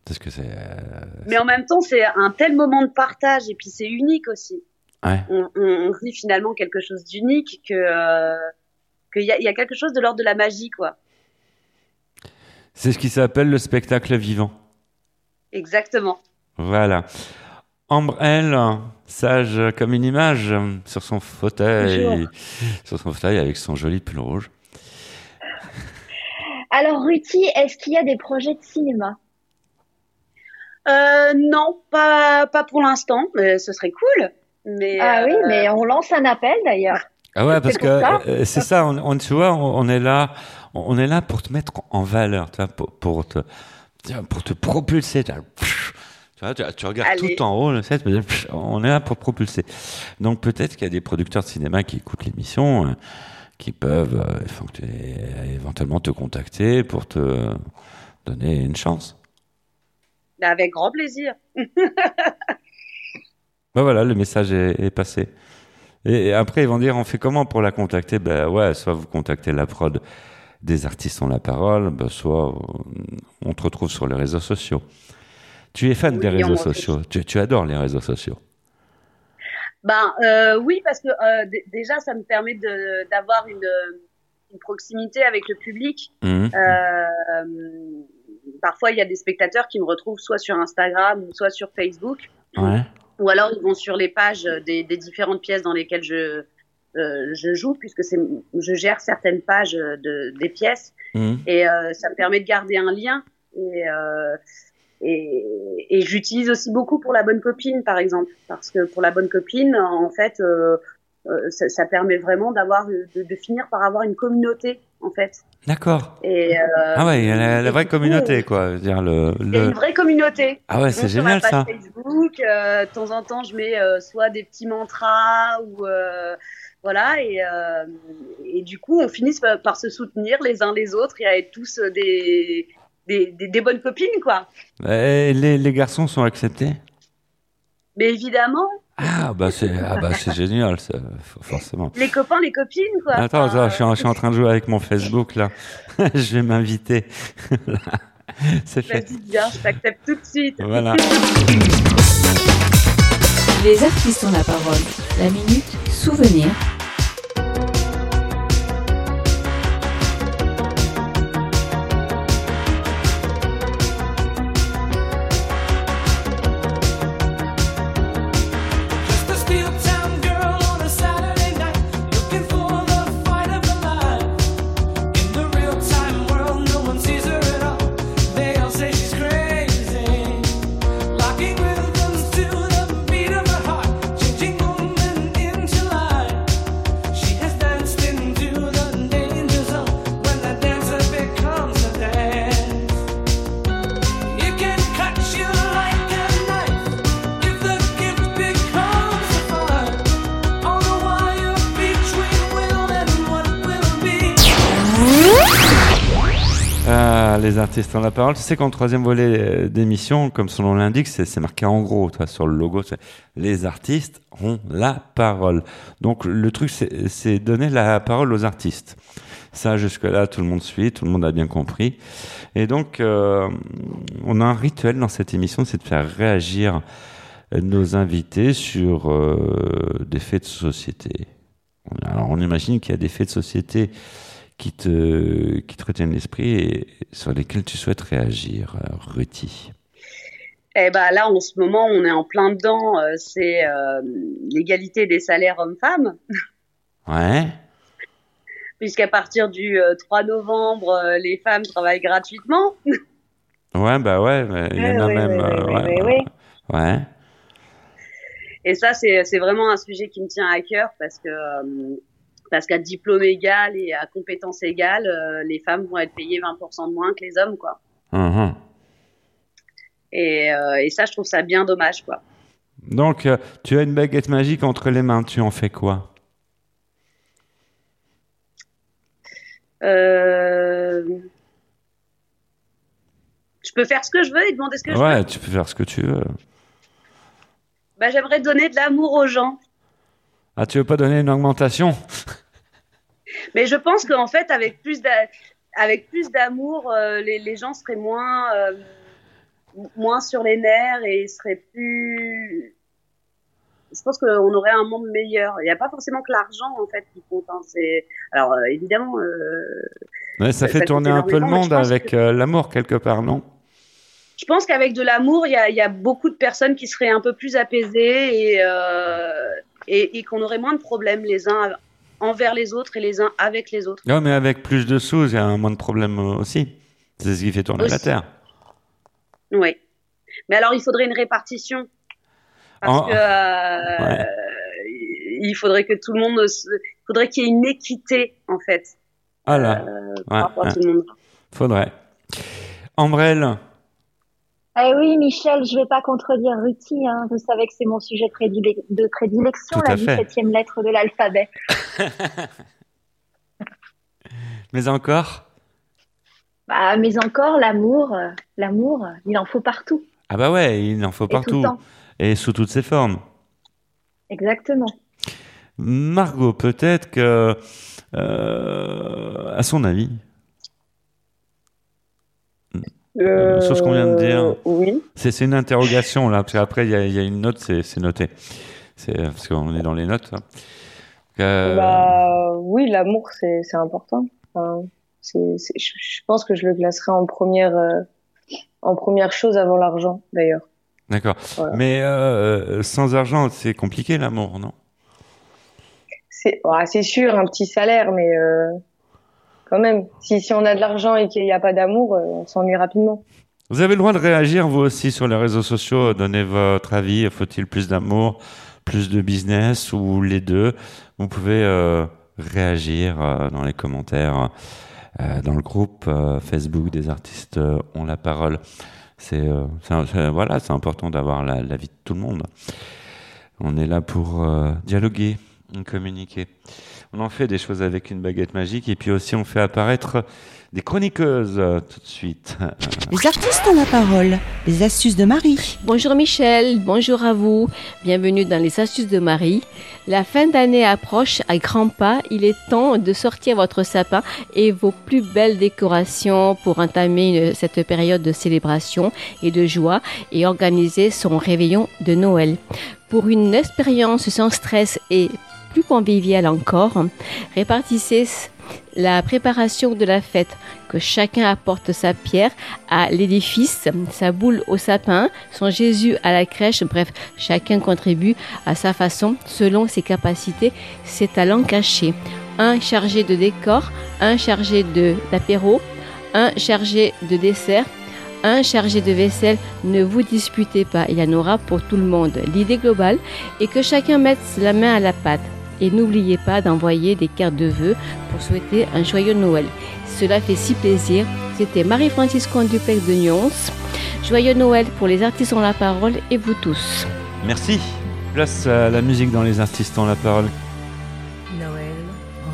Parce que c'est euh, Mais en même temps, c'est un tel moment de partage. Et puis, c'est unique aussi. ouais. On, on, on vit finalement quelque chose d'unique, que qu'il y, y a quelque chose de l'ordre de la magie, quoi. C'est ce qui s'appelle le spectacle vivant. Exactement. Voilà. Ambre, elle, sage comme une image, sur son fauteuil, Bonjour. sur son fauteuil avec son joli pull rouge. Alors, Ruthie, est-ce qu'il y a des projets de cinéma? Euh, non, pas, pas pour l'instant, mais ce serait cool. Mais, Ah oui, euh, mais on lance un appel d'ailleurs. Ah ouais, parce que euh, c'est ça, on, on- tu vois, on, on est là, on est là pour te mettre en valeur, tu vois, pour, pour te, pour te propulser. Tu vois, pff, tu, vois, tu, regardes Allez. tout en haut le on est là pour propulser. Donc peut-être qu'il y a des producteurs de cinéma qui écoutent l'émission, euh, qui peuvent euh, éventuellement te contacter pour te donner une chance. avec grand plaisir. [LAUGHS] Ben voilà, le message est, est passé. Et, et après, ils vont dire, on fait comment pour la contacter? Ben ouais, soit vous contactez la prod des artistes ont la parole, ben soit euh, on te retrouve sur les réseaux sociaux. Tu es fan Oui, des réseaux sociaux, tu, tu adores les réseaux sociaux. Ben euh, oui, parce que euh, déjà, ça me permet d'avoir une, une proximité avec le public. Mhm. Euh, parfois, il y a des spectateurs qui me retrouvent soit sur Instagram soit sur Facebook. Ouais. ou alors ils vont sur les pages des, des différentes pièces dans lesquelles je, euh, je joue, puisque je gère certaines pages de, des pièces, Mhm. et euh, ça me permet de garder un lien. Et, euh, et, et j'utilise aussi beaucoup pour la bonne copine, par exemple, parce que pour la bonne copine, en fait, euh, euh, ça, ça permet vraiment d'avoir de, de finir par avoir une communauté, en fait. D'accord. Et, euh, Ah ouais, il y a la, la vraie du coup, communauté, quoi. Dire, le, il y a le... une vraie communauté. Ah ouais, c'est Donc, sur ma génial, page ça. Facebook, euh, de temps en temps, je mets soit des petits mantras ou voilà, et, euh, et du coup, on finit par, se soutenir les uns les autres et à être tous des, des, des, des bonnes copines, quoi. Et les, les garçons sont acceptés? Mais évidemment, Ah bah c'est ah bah c'est génial, ça, forcément. les copains, les copines, quoi. Attends, je suis, en, je suis en train de jouer avec mon Facebook là. [LAUGHS] je vais m'inviter. [LAUGHS] c'est fait. Vas-y, viens, je t'accepte tout de suite. Voilà. Les artistes ont la parole. La minute souvenir. Artistes ont la parole. Tu sais qu'en troisième volet euh, d'émission, comme son nom l'indique, c'est marqué en gros, toi, sur le logo, les artistes ont la parole. Donc le truc, c'est donner la parole aux artistes. Ça, jusque-là, tout le monde suit, tout le monde a bien compris. Et donc, euh, on a un rituel dans cette émission, c'est de faire réagir nos invités sur euh, des faits de société. Alors, on imagine qu'il y a des faits de société qui te, qui te retiennent l'esprit et sur lesquels tu souhaites réagir, euh, Ruti? Eh ben là, en ce moment, on est en plein dedans. euh, c'est euh, l'égalité des salaires hommes-femmes, Ouais. [LAUGHS] puisqu'à partir du euh, 3 novembre, les femmes travaillent gratuitement. [LAUGHS] Ouais, bah ouais, il y en a même. ouais, euh, ouais. Et ça, c'est c'est vraiment un sujet qui me tient à cœur parce que parce qu'à diplôme égal et à compétence égale, euh, les femmes vont être payées 20% de moins que les hommes, quoi. Et, euh, et ça, je trouve ça bien dommage, quoi. Donc, euh, tu as une baguette magique entre les mains, tu en fais quoi? Euh... Je peux faire ce que je veux et demander ce que je veux. Ouais, tu peux faire ce que tu veux. Bah, j'aimerais donner de l'amour aux gens. Ah, tu veux pas donner une augmentation? [LAUGHS] Mais je pense qu'en fait, avec plus d'a- avec plus d'amour, euh, les, les gens seraient moins, euh, moins sur les nerfs et seraient plus. Je pense qu'on aurait un monde meilleur. Il n'y a pas forcément que l'argent en fait qui compte. hein. C'est alors euh, évidemment. Ouais, ça Ça- fait tourner un peu le monde avec que- l'amour quelque part, non? Je pense qu'avec de l'amour, il y a, il y a beaucoup de personnes qui seraient un peu plus apaisées et, et, et qu'on aurait moins de problèmes les uns envers les autres et les uns avec les autres. Non, mais avec plus de sous, il y a moins de problèmes aussi. C'est ce qui fait tourner la. Terre. Oui. Mais alors, il faudrait une répartition. Parce que euh, il faudrait que tout le monde. se- Il faudrait qu'il y ait une équité, en fait. Ah là. Euh, Ouais, par rapport à tout le monde. Faudrait. Ambrelle, Eh oui, Michel, je vais pas contredire Ruti. Hein. Vous savez que c'est mon sujet prédile- de prédilection, la fait. 17e lettre de l'alphabet. [LAUGHS] mais encore? Bah, mais encore, l'amour, euh, l'amour, il en faut partout. Ah bah ouais, il en faut partout. Et sous toutes ses formes. Exactement. Margot, peut-être que, euh, à son avis, euh, sur ce qu'on vient de dire, oui. c'est une interrogation là, parce qu'après il y, a- il y a une note, c'est noté. C'est parce qu'on est dans les notes. hein. Euh, Bah oui, l'amour c'est important. Enfin, je, je pense que je le classerais en première euh, en première chose avant l'argent d'ailleurs. D'accord. Voilà. Mais sans argent, c'est compliqué l'amour, non? C'est ouais, sûr, un petit salaire, mais quand même, si, si on a de l'argent et qu'il n'y a pas d'amour, euh, on s'ennuie rapidement. Vous avez le droit de réagir, vous aussi, sur les réseaux sociaux, donner votre avis. Faut-il plus d'amour, plus de business ou les deux? Vous pouvez euh, réagir euh, dans les commentaires, euh, dans le groupe euh, Facebook des artistes euh, ont la parole. C'est voilà, c'est important d'avoir la- l'avis de tout le monde. On est là pour dialoguer, communiquer. On en fait des choses avec une baguette magique et puis aussi on fait apparaître des chroniqueuses euh, tout de suite. [LAUGHS] Les artistes ont la parole. Les astuces de Marie. Bonjour Michel, bonjour à vous. Bienvenue dans les astuces de Marie. La fin d'année approche à grands pas. Il est temps de sortir votre sapin et vos plus belles décorations pour entamer une- cette période de célébration et de joie et organiser son réveillon de Noël. Pour une expérience sans stress et plus conviviale encore, répartissez la préparation de la fête, que chacun apporte sa pierre à l'édifice, sa boule au sapin, son Jésus à la crèche, bref, chacun contribue à sa façon selon ses capacités, ses talents cachés. Un chargé de décor, un chargé d'apéro, un chargé de dessert, un chargé de vaisselle, ne vous disputez pas, il y en aura pour tout le monde. L'idée globale est que chacun mette la main à la pâte. Et n'oubliez pas d'envoyer des cartes de vœux pour souhaiter un joyeux Noël. Cela fait si plaisir. C'était Marie-Francisco Conte duplex de Nyons. Joyeux Noël pour les artistes ont la parole et vous tous. Merci. Place à la musique dans les artistes ont la parole. Noël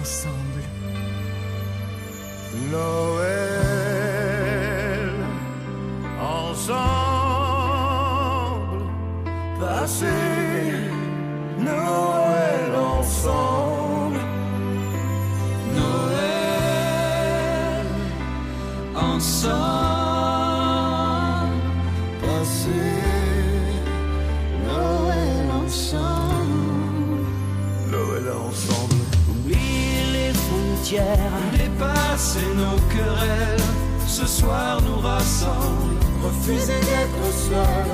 ensemble. Noël ensemble, passer Noël ensemble, Noël ensemble, passer Noël ensemble, Noël ensemble. Oublier les frontières, dépasser nos querelles. Ce soir nous rassemble, refuser d'être seul,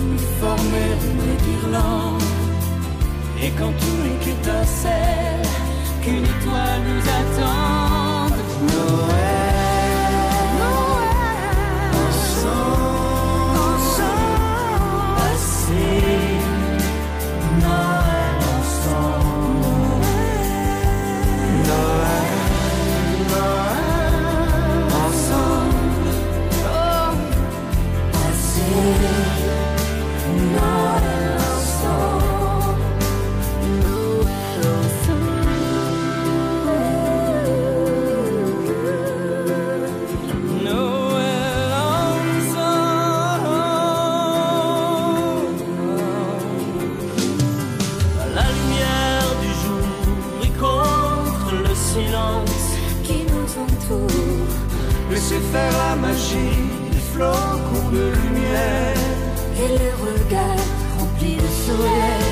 nous former une guirlande. Et quand tout étincelle, qu'une étoile nous attende, Noël, Faire la magie des flocons de lumière et les regards remplis de soleil.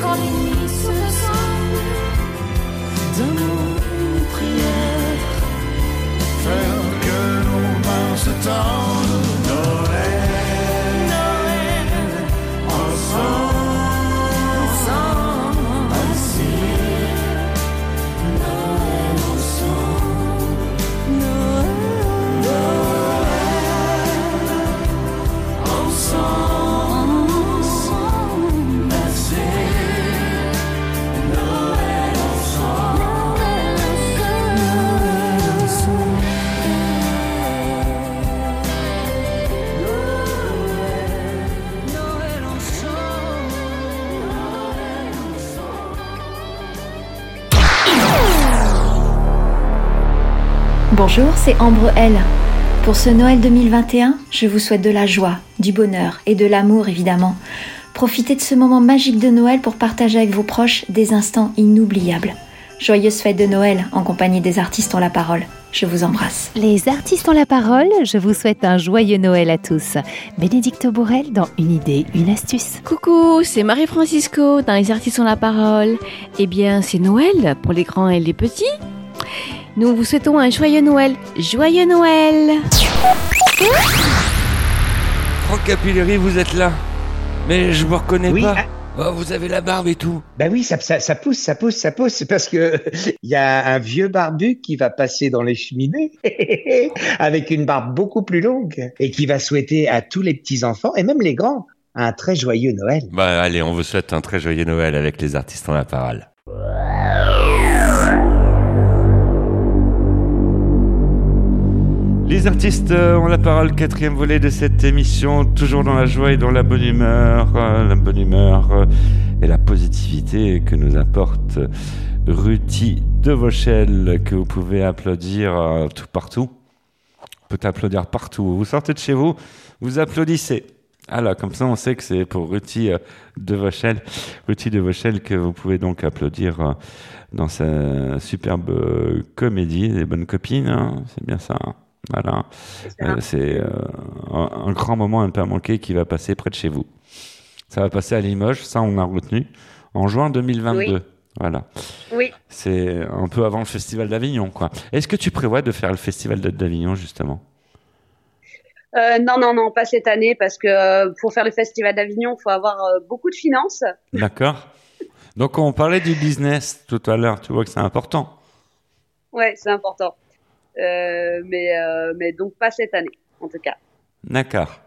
Quand les nuits se ressemblent, donne-nous une prière. Faire que nos mains se tendent. Bonjour, c'est Ambre L. Pour ce Noël 2021, je vous souhaite de la joie, du bonheur et de l'amour évidemment. Profitez de ce moment magique de Noël pour partager avec vos proches des instants inoubliables. Joyeuse fête de Noël en compagnie des artistes ont la parole. Je vous embrasse. Les artistes ont la parole, je vous souhaite un joyeux Noël à tous. Bénédicte Bourrel dans Une idée, une astuce. Coucou, c'est Marie-Francisco dans Les Artistes ont la parole. Eh bien, c'est Noël pour les grands et les petits. Nous vous souhaitons un joyeux Noël. Joyeux Noël Franck Capilleri, vous êtes là. Mais je vous reconnais Oui, pas. ah. Oh, vous avez la barbe et tout. Ben oui, ça, ça, ça pousse, ça pousse, ça pousse. C'est parce que [LAUGHS] il y a un vieux barbu qui va passer dans les cheminées [LAUGHS] avec une barbe beaucoup plus longue et qui va souhaiter à tous les petits enfants et même les grands un très joyeux Noël. Bah allez, on vous souhaite un très joyeux Noël avec les artistes en la parole. Les artistes euh, ont la parole, quatrième volet de cette émission, toujours dans la joie et dans la bonne humeur, euh, la bonne humeur euh, et la positivité que nous apporte Ruti Devauchel, que vous pouvez applaudir tout partout. On peut applaudir partout. Vous sortez de chez vous, vous applaudissez. Alors, comme ça, on sait que c'est pour Ruti Devauchel, Ruti Devauchel que vous pouvez donc applaudir dans sa superbe comédie, Les Bonnes Copines, hein, c'est bien ça. hein. Voilà, Euh, c'est euh, un, un grand moment à ne pas manquer qui va passer près de chez vous. Ça va passer à Limoges, ça on a retenu, en juin 2022. Oui. Voilà. Oui. C'est un peu avant le Festival d'Avignon, quoi. Est-ce que tu prévois de faire le Festival d'Avignon, justement? Euh, non, non, non, pas cette année, parce que euh, pour faire le Festival d'Avignon, il faut avoir euh, beaucoup de finances. D'accord. Donc on parlait du business tout à l'heure, tu vois que c'est important. Ouais, c'est important. Euh, mais, euh, mais donc pas cette année, en tout cas. D'accord.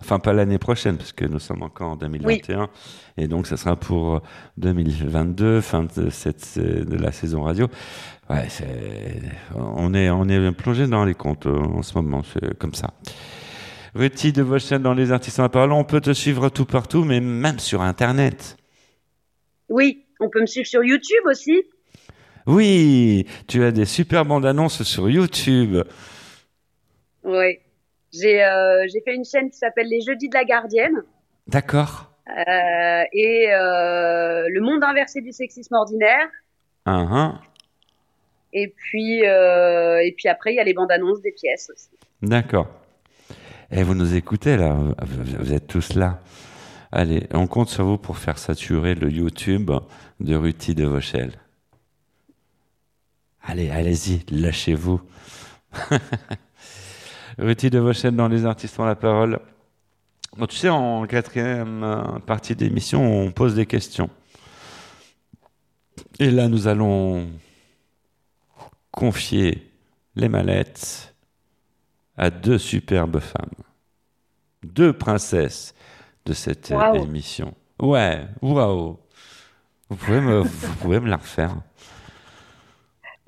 Enfin, pas l'année prochaine, parce que nous sommes encore en 2021. Et donc, ça sera pour 2022, fin de, cette, de la saison radio. Ouais, c'est, on est, on est plongé dans les comptes euh, en ce moment, c'est comme ça. Ruti de Vauchel dans les artistes en la parole, on peut te suivre tout partout, mais même sur Internet. Oui, on peut me suivre sur YouTube aussi. Oui, tu as des super bandes annonces sur YouTube. Oui. J'ai euh, j'ai fait une chaîne qui s'appelle Les Jeudis de la Gardienne. D'accord. Euh, et euh, Le Monde inversé du sexisme ordinaire. Hein, hein. Et puis, et puis après, il y a les bandes annonces des pièces aussi. D'accord. Et vous nous écoutez là, vous êtes tous là. Allez, on compte sur vous pour faire saturer le YouTube de Ruti de Vauchel. Allez, allez-y, lâchez-vous. [LAUGHS] Ruti de Vauchel dans Les Artistes ont la parole. Bon, tu sais, en quatrième euh, partie d'émission, on pose des questions. Et là, nous allons confier les mallettes à deux superbes femmes, deux princesses de cette émission. Ouais, waouh. Vous pouvez me, vous pouvez me la refaire.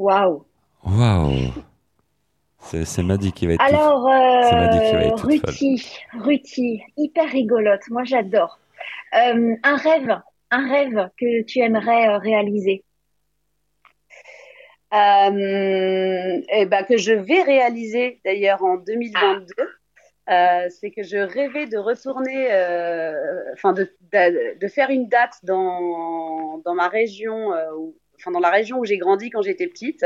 Waouh. Waouh. C'est c'est Maddy qui va être. tout- Alors, euh, être toute folle. Ruti, Ruti, hyper rigolote. Moi, j'adore. Euh, un rêve, un rêve que tu aimerais euh, réaliser. Euh, et ben, que je vais réaliser d'ailleurs en 2022. Euh, c'est que je rêvais de retourner, euh, enfin de, de, de faire une date dans, dans ma région, euh, où- enfin dans la région où j'ai grandi quand j'étais petite.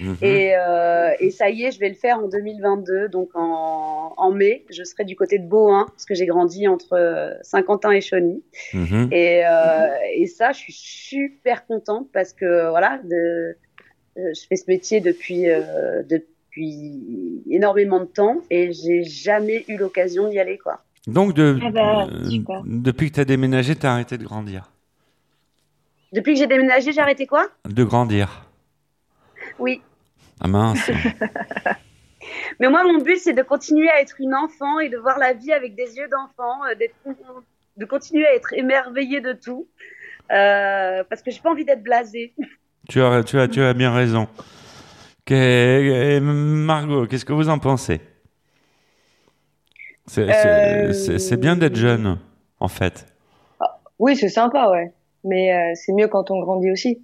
Mhm. Et, euh, et ça y est, je vais le faire en 2022, donc en, en mai. Je serai du côté de Beauhain, parce que j'ai grandi entre euh, Saint-Quentin et Chauny. Mhm. Et, euh, et ça, je suis super contente parce que voilà, de, euh, je fais ce métier depuis euh, depuis énormément de temps et j'ai jamais eu l'occasion d'y aller quoi. Donc, de, Ah bah, euh, depuis que tu as déménagé, tu as arrêté de grandir. Depuis que j'ai déménagé, j'ai arrêté quoi? De grandir. Oui. Ah mince. [LAUGHS] Mais moi, mon but, c'est de continuer à être une enfant et de voir la vie avec des yeux d'enfant, euh, de continuer à être émerveillée de tout, euh, parce que j'ai pas envie d'être blasée. tu, as, tu, as, tu as bien raison. Margot, qu'est-ce que vous en pensez? C'est Euh, c'est- c'est bien d'être jeune, en fait. Oui, c'est sympa, ouais. Mais euh, c'est mieux quand on grandit aussi.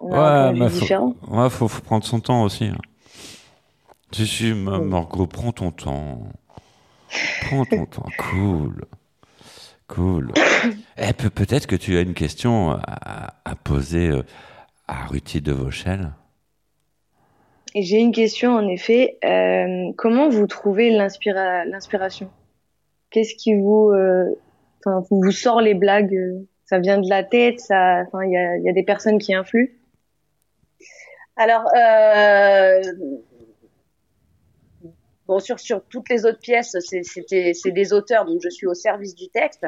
On a un vue faut, ouais, faut, faut prendre son temps aussi. hein. Si, si, Ma- Margot, prends ton temps. Prends ton [LAUGHS] temps, cool. Cool. Eh, peut- Peut-être que tu as une question à, à poser euh, à Ruti de Vauchel. J'ai une question en effet. Euh, comment vous trouvez l'inspira- l'inspiration? Qu'est-ce qui vous, euh, vous, sort les blagues Ça vient de la tête Ça, enfin, il y a, des personnes qui influent. Alors, euh, bon, sur, toutes les autres pièces, c'est des auteurs, donc je suis au service du texte.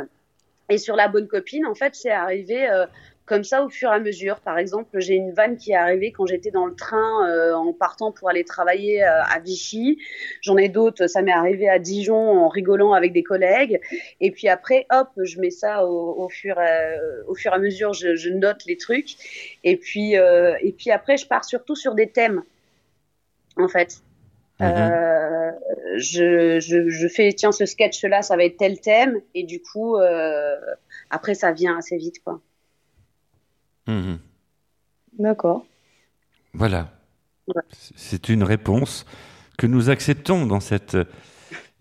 Et sur La Bonne Copine, en fait, c'est arrivé euh, comme ça au fur et à mesure. Par exemple, j'ai une vanne qui est arrivée quand j'étais dans le train euh, en partant pour aller travailler euh, à Vichy. J'en ai d'autres, ça m'est arrivé à Dijon en rigolant avec des collègues. Et puis après, hop, je mets ça au, au, fur, et- au fur et à mesure, je, je note les trucs. Et puis, euh, et puis après, je pars surtout sur des thèmes, en fait. Euh, je, je, je fais, tiens, ce sketch-là, ça va être tel thème. Et du coup, euh, après, ça vient assez vite, quoi. Mhm. D'accord. Voilà. C'est une réponse que nous acceptons dans cette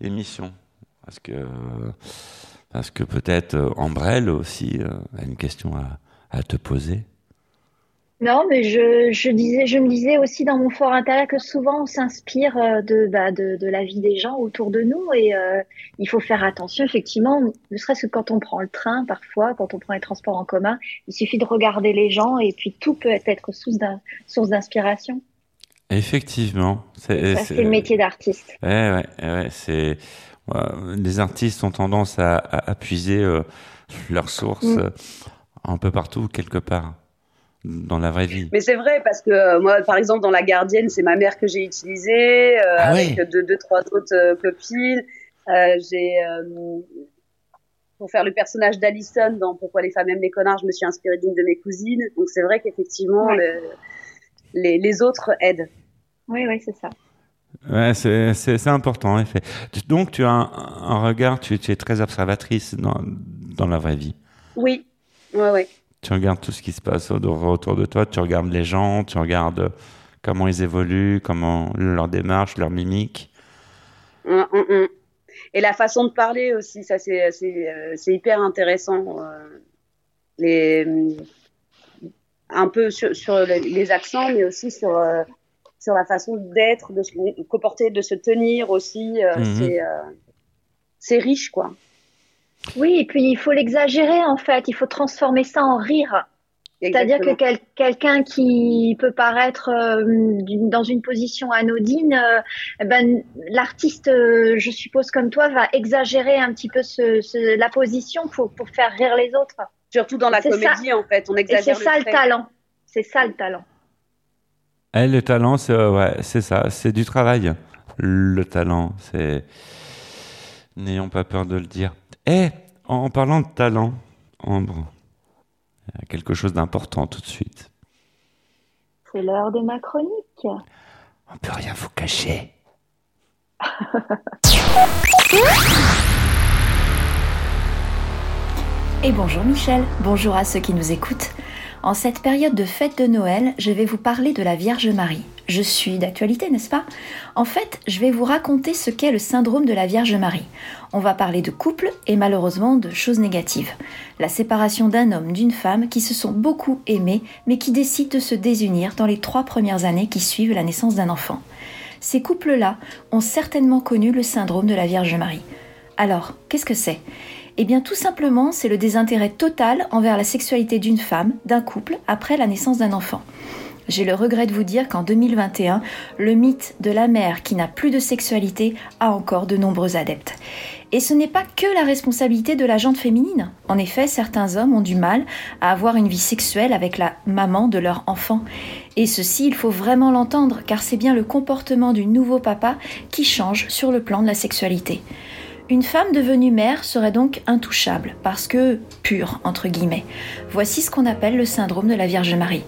émission. Parce que, parce que peut-être euh, Ambrelle aussi euh, a une question à, à te poser. Non, mais je, je disais, je me disais aussi dans mon fort intérieur que souvent on s'inspire euh, de, bah, de, de la vie des gens autour de nous et euh, il faut faire attention, effectivement, ne serait-ce que quand on prend le train, parfois, quand on prend les transports en commun, il suffit de regarder les gens et puis tout peut être source d'inspiration. Effectivement. C'est c'est le métier d'artiste. Ouais, ouais, ouais, c'est ouais, les artistes ont tendance à, à, à puiser euh, leurs sources Mm. un peu partout, quelque part, dans la vraie vie. Mais c'est vrai parce que euh, moi, par exemple, dans La Gardienne, c'est ma mère que j'ai utilisée euh, Ah avec deux, deux, trois autres euh, copines. Euh, j'ai euh, pour faire le personnage d'Alison dans Pourquoi les femmes aiment les connards, je me suis inspirée d'une de mes cousines. Donc c'est vrai qu'effectivement, Ouais. le- les, les autres aident. Oui, oui, c'est ça. Ouais, c'est c'est- c'est important, en effet. Donc, tu as un, un regard, tu, tu es très observatrice dans, dans la vraie vie. Oui, ouais, ouais. Tu regardes tout ce qui se passe autour de toi, tu regardes les gens, tu regardes comment ils évoluent, comment leur démarche, leur mimique. Hum, hum, hum. Et la façon de parler aussi, ça c'est euh, hyper intéressant. euh, les un peu sur, sur les, accents, mais aussi sur euh, sur la façon d'être, de se comporter, de se tenir aussi. C'est euh, c'est riche quoi. Oui, et puis il faut l'exagérer en fait, il faut transformer ça en rire. C'est-à-dire que quel- quelqu'un qui peut paraître euh, dans une position anodine, euh, ben, l'artiste, euh, je suppose comme toi, va exagérer un petit peu ce, ce- la position pour, pour faire rire les autres. Surtout dans la C'est ça. comédie en fait, on Et exagère. c'est ça le talent. C'est ça le talent. Eh, le talent, c'est euh, ouais, c'est ça, c'est du travail. Le talent, c'est. N'ayons pas peur de le dire. Eh, en, en parlant de talent, Ambre, il y a quelque chose d'important tout de suite. C'est l'heure de ma chronique. On peut rien vous cacher. [LAUGHS] Et bonjour Michel, bonjour à ceux qui nous écoutent. En cette période de fête de Noël, je vais vous parler de la Vierge Marie. Je suis d'actualité, n'est-ce pas? En fait, je vais vous raconter ce qu'est le syndrome de la Vierge Marie. On va parler de couple et malheureusement de choses négatives. La séparation d'un homme, d'une femme qui se sont beaucoup aimés mais qui décident de se désunir dans les trois premières années qui suivent la naissance d'un enfant. Ces couples-là ont certainement connu le syndrome de la Vierge Marie. Alors, qu'est-ce que c'est? Eh bien, tout simplement, c'est le désintérêt total envers la sexualité d'une femme, d'un couple, après la naissance d'un enfant. J'ai le regret de vous dire qu'en 2021, le mythe de la mère qui n'a plus de sexualité a encore de nombreux adeptes. Et ce n'est pas que la responsabilité de la jante féminine. En effet, certains hommes ont du mal à avoir une vie sexuelle avec la maman de leur enfant. Et ceci, il faut vraiment l'entendre, car c'est bien le comportement du nouveau papa qui change sur le plan de la sexualité. Une femme devenue mère serait donc intouchable, parce que pure, entre guillemets. Voici ce qu'on appelle le syndrome de la Vierge Marie.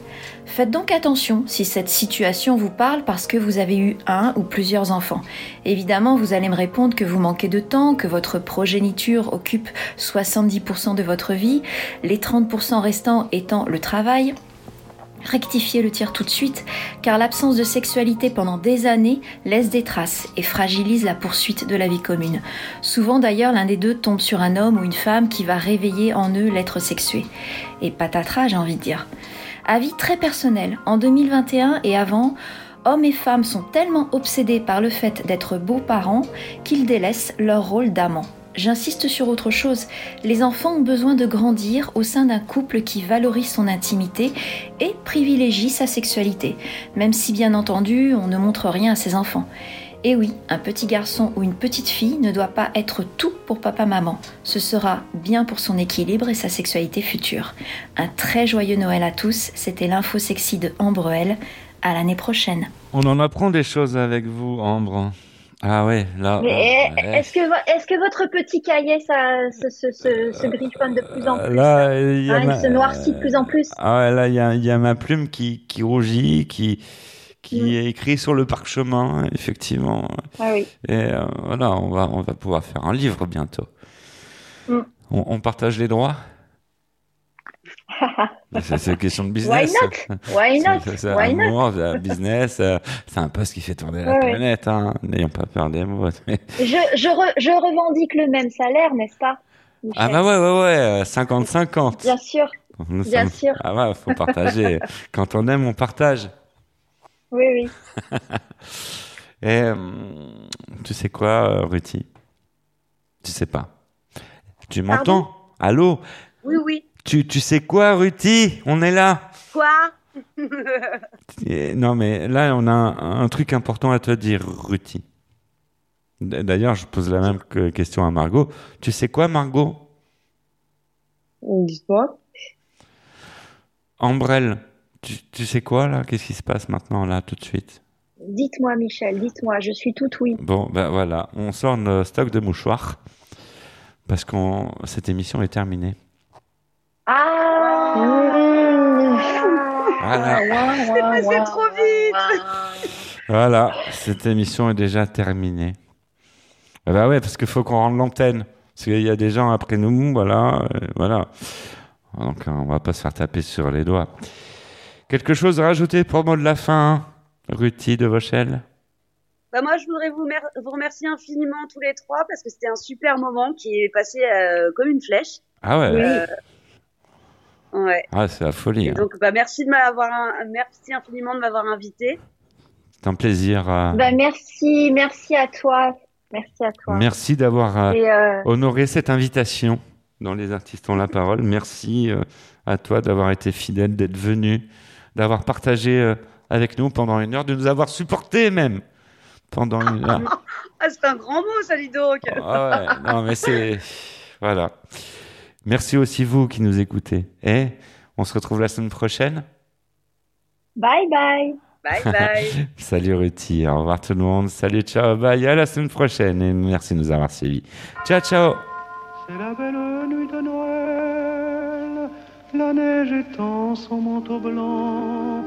Faites donc attention si cette situation vous parle parce que vous avez eu un ou plusieurs enfants. Évidemment, vous allez me répondre que vous manquez de temps, que votre progéniture occupe 70% de votre vie, les 30% restants étant le travail. Rectifiez le tir tout de suite, car l'absence de sexualité pendant des années laisse des traces et fragilise la poursuite de la vie commune. Souvent d'ailleurs, l'un des deux tombe sur un homme ou une femme qui va réveiller en eux l'être sexué. Et patatras, j'ai envie de dire. Avis très personnel, en 2021 et avant, Hommes et femmes sont tellement obsédés par le fait d'être beaux parents qu'ils délaissent leur rôle d'amant. J'insiste sur autre chose, les enfants ont besoin de grandir au sein d'un couple qui valorise son intimité et privilégie sa sexualité, même si bien entendu on ne montre rien à ses enfants. Et oui, un petit garçon ou une petite fille ne doit pas être tout pour papa-maman. Ce sera bien pour son équilibre et sa sexualité future. Un très joyeux Noël à tous, c'était l'info sexy de Ambre L. À l'année prochaine. On en apprend des choses avec vous, Ambre. Ah ouais, là. Mais oh, est-ce que, votre petit cahier ça, se, se, se, se griffonne de plus en plus Là, il y a Hein, ma- Il se noircit de plus en plus Ah ouais, là, il y a, il y a ma plume qui, qui rougit, qui, qui est écrit sur le parchemin, effectivement. Ah oui. Et euh, voilà, on va, on va pouvoir faire un livre bientôt. Mm. On, on partage les droits? [LAUGHS] C'est une question de business. Why not? Why not? C'est- business, euh, c'est un poste qui fait tourner la planète. Hein. N'ayons pas peur des mots. mais- je, je, re- je revendique le même salaire, n'est-ce pas Michel? Ah bah ouais, ouais, ouais, euh, 50-50. Bien sûr. Nous bien sommes- sûr. Ah ouais, faut partager. [LAUGHS] Quand on aime, on partage. Oui, oui. [LAUGHS] Et hum, tu sais quoi, euh, Ruthie Tu sais pas. Tu m'entends? Allô? Oui, oui. tu, tu sais quoi, Ruthie On est là. Quoi? Et- non, mais là, on a un, un truc important à te dire, Ruthie. D- D'ailleurs, je pose la même que- question à Margot. Tu sais quoi, Margot? Dis-moi. Ambrelle, tu, tu sais quoi, là? Qu'est-ce qui se passe maintenant, là, tout de suite? Dites-moi, Michel, dites-moi, je suis toute oui. Bon, ben voilà, on sort nos stocks de mouchoirs parce que cette émission est terminée. Ah Voilà. C'est passé trop vite Voilà, cette émission est déjà terminée. Ah bah ouais, parce qu'il faut qu'on rende l'antenne. Parce qu'il y a des gens après nous, voilà, euh, voilà. Donc on va pas se faire taper sur les doigts. Quelque chose à rajouter pour le mot de la fin, Ruthie de Vauchel? Bah moi, je voudrais vous, mer- vous remercier infiniment tous les trois parce que c'était un super moment qui est passé euh, comme une flèche. Ah ouais? Euh, ouais. Ah, c'est la folie. hein. Donc, bah, merci de m'avoir, merci infiniment de m'avoir invité. C'est un plaisir. euh, Bah, merci, merci à toi. Merci à toi. Merci d'avoir euh, honoré cette invitation dans Les Artistes ont la parole. Merci euh, à toi d'avoir été fidèle, d'être venu, d'avoir partagé euh, avec nous pendant une heure, de nous avoir supportés même pendant une heure. [LAUGHS] Ah, c'est un grand mot, ça, dis donc. Ah ouais, non, mais c'est. [LAUGHS] Voilà. Merci aussi vous qui nous écoutez. Et on se retrouve la semaine prochaine. Bye bye. Bye bye. [LAUGHS] Salut Ruthie, au revoir tout le monde. Salut, ciao, bye, à la semaine prochaine. Et merci de nous avoir suivis. Ciao, ciao. C'est la belle nuit de Noël, la neige étend son manteau blanc,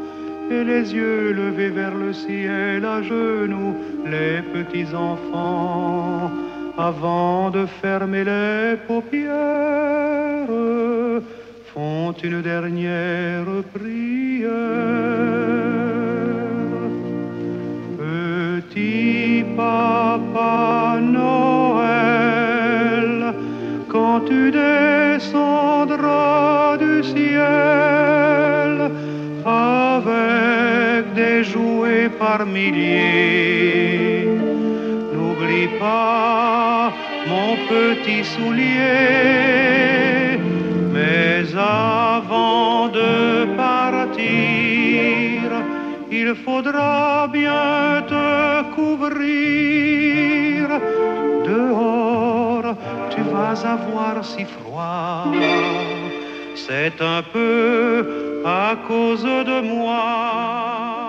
et les yeux levés vers le ciel à genoux, les petits enfants, avant de fermer les paupières, font une dernière prière. Petit papa Noël, quand tu descendras ciel avec des jouets par milliers, n'oublie pas mon petit soulier. Mais avant de partir, il faudra bien te couvrir. Dehors, tu vas avoir si froid. C'est un peu à cause de moi.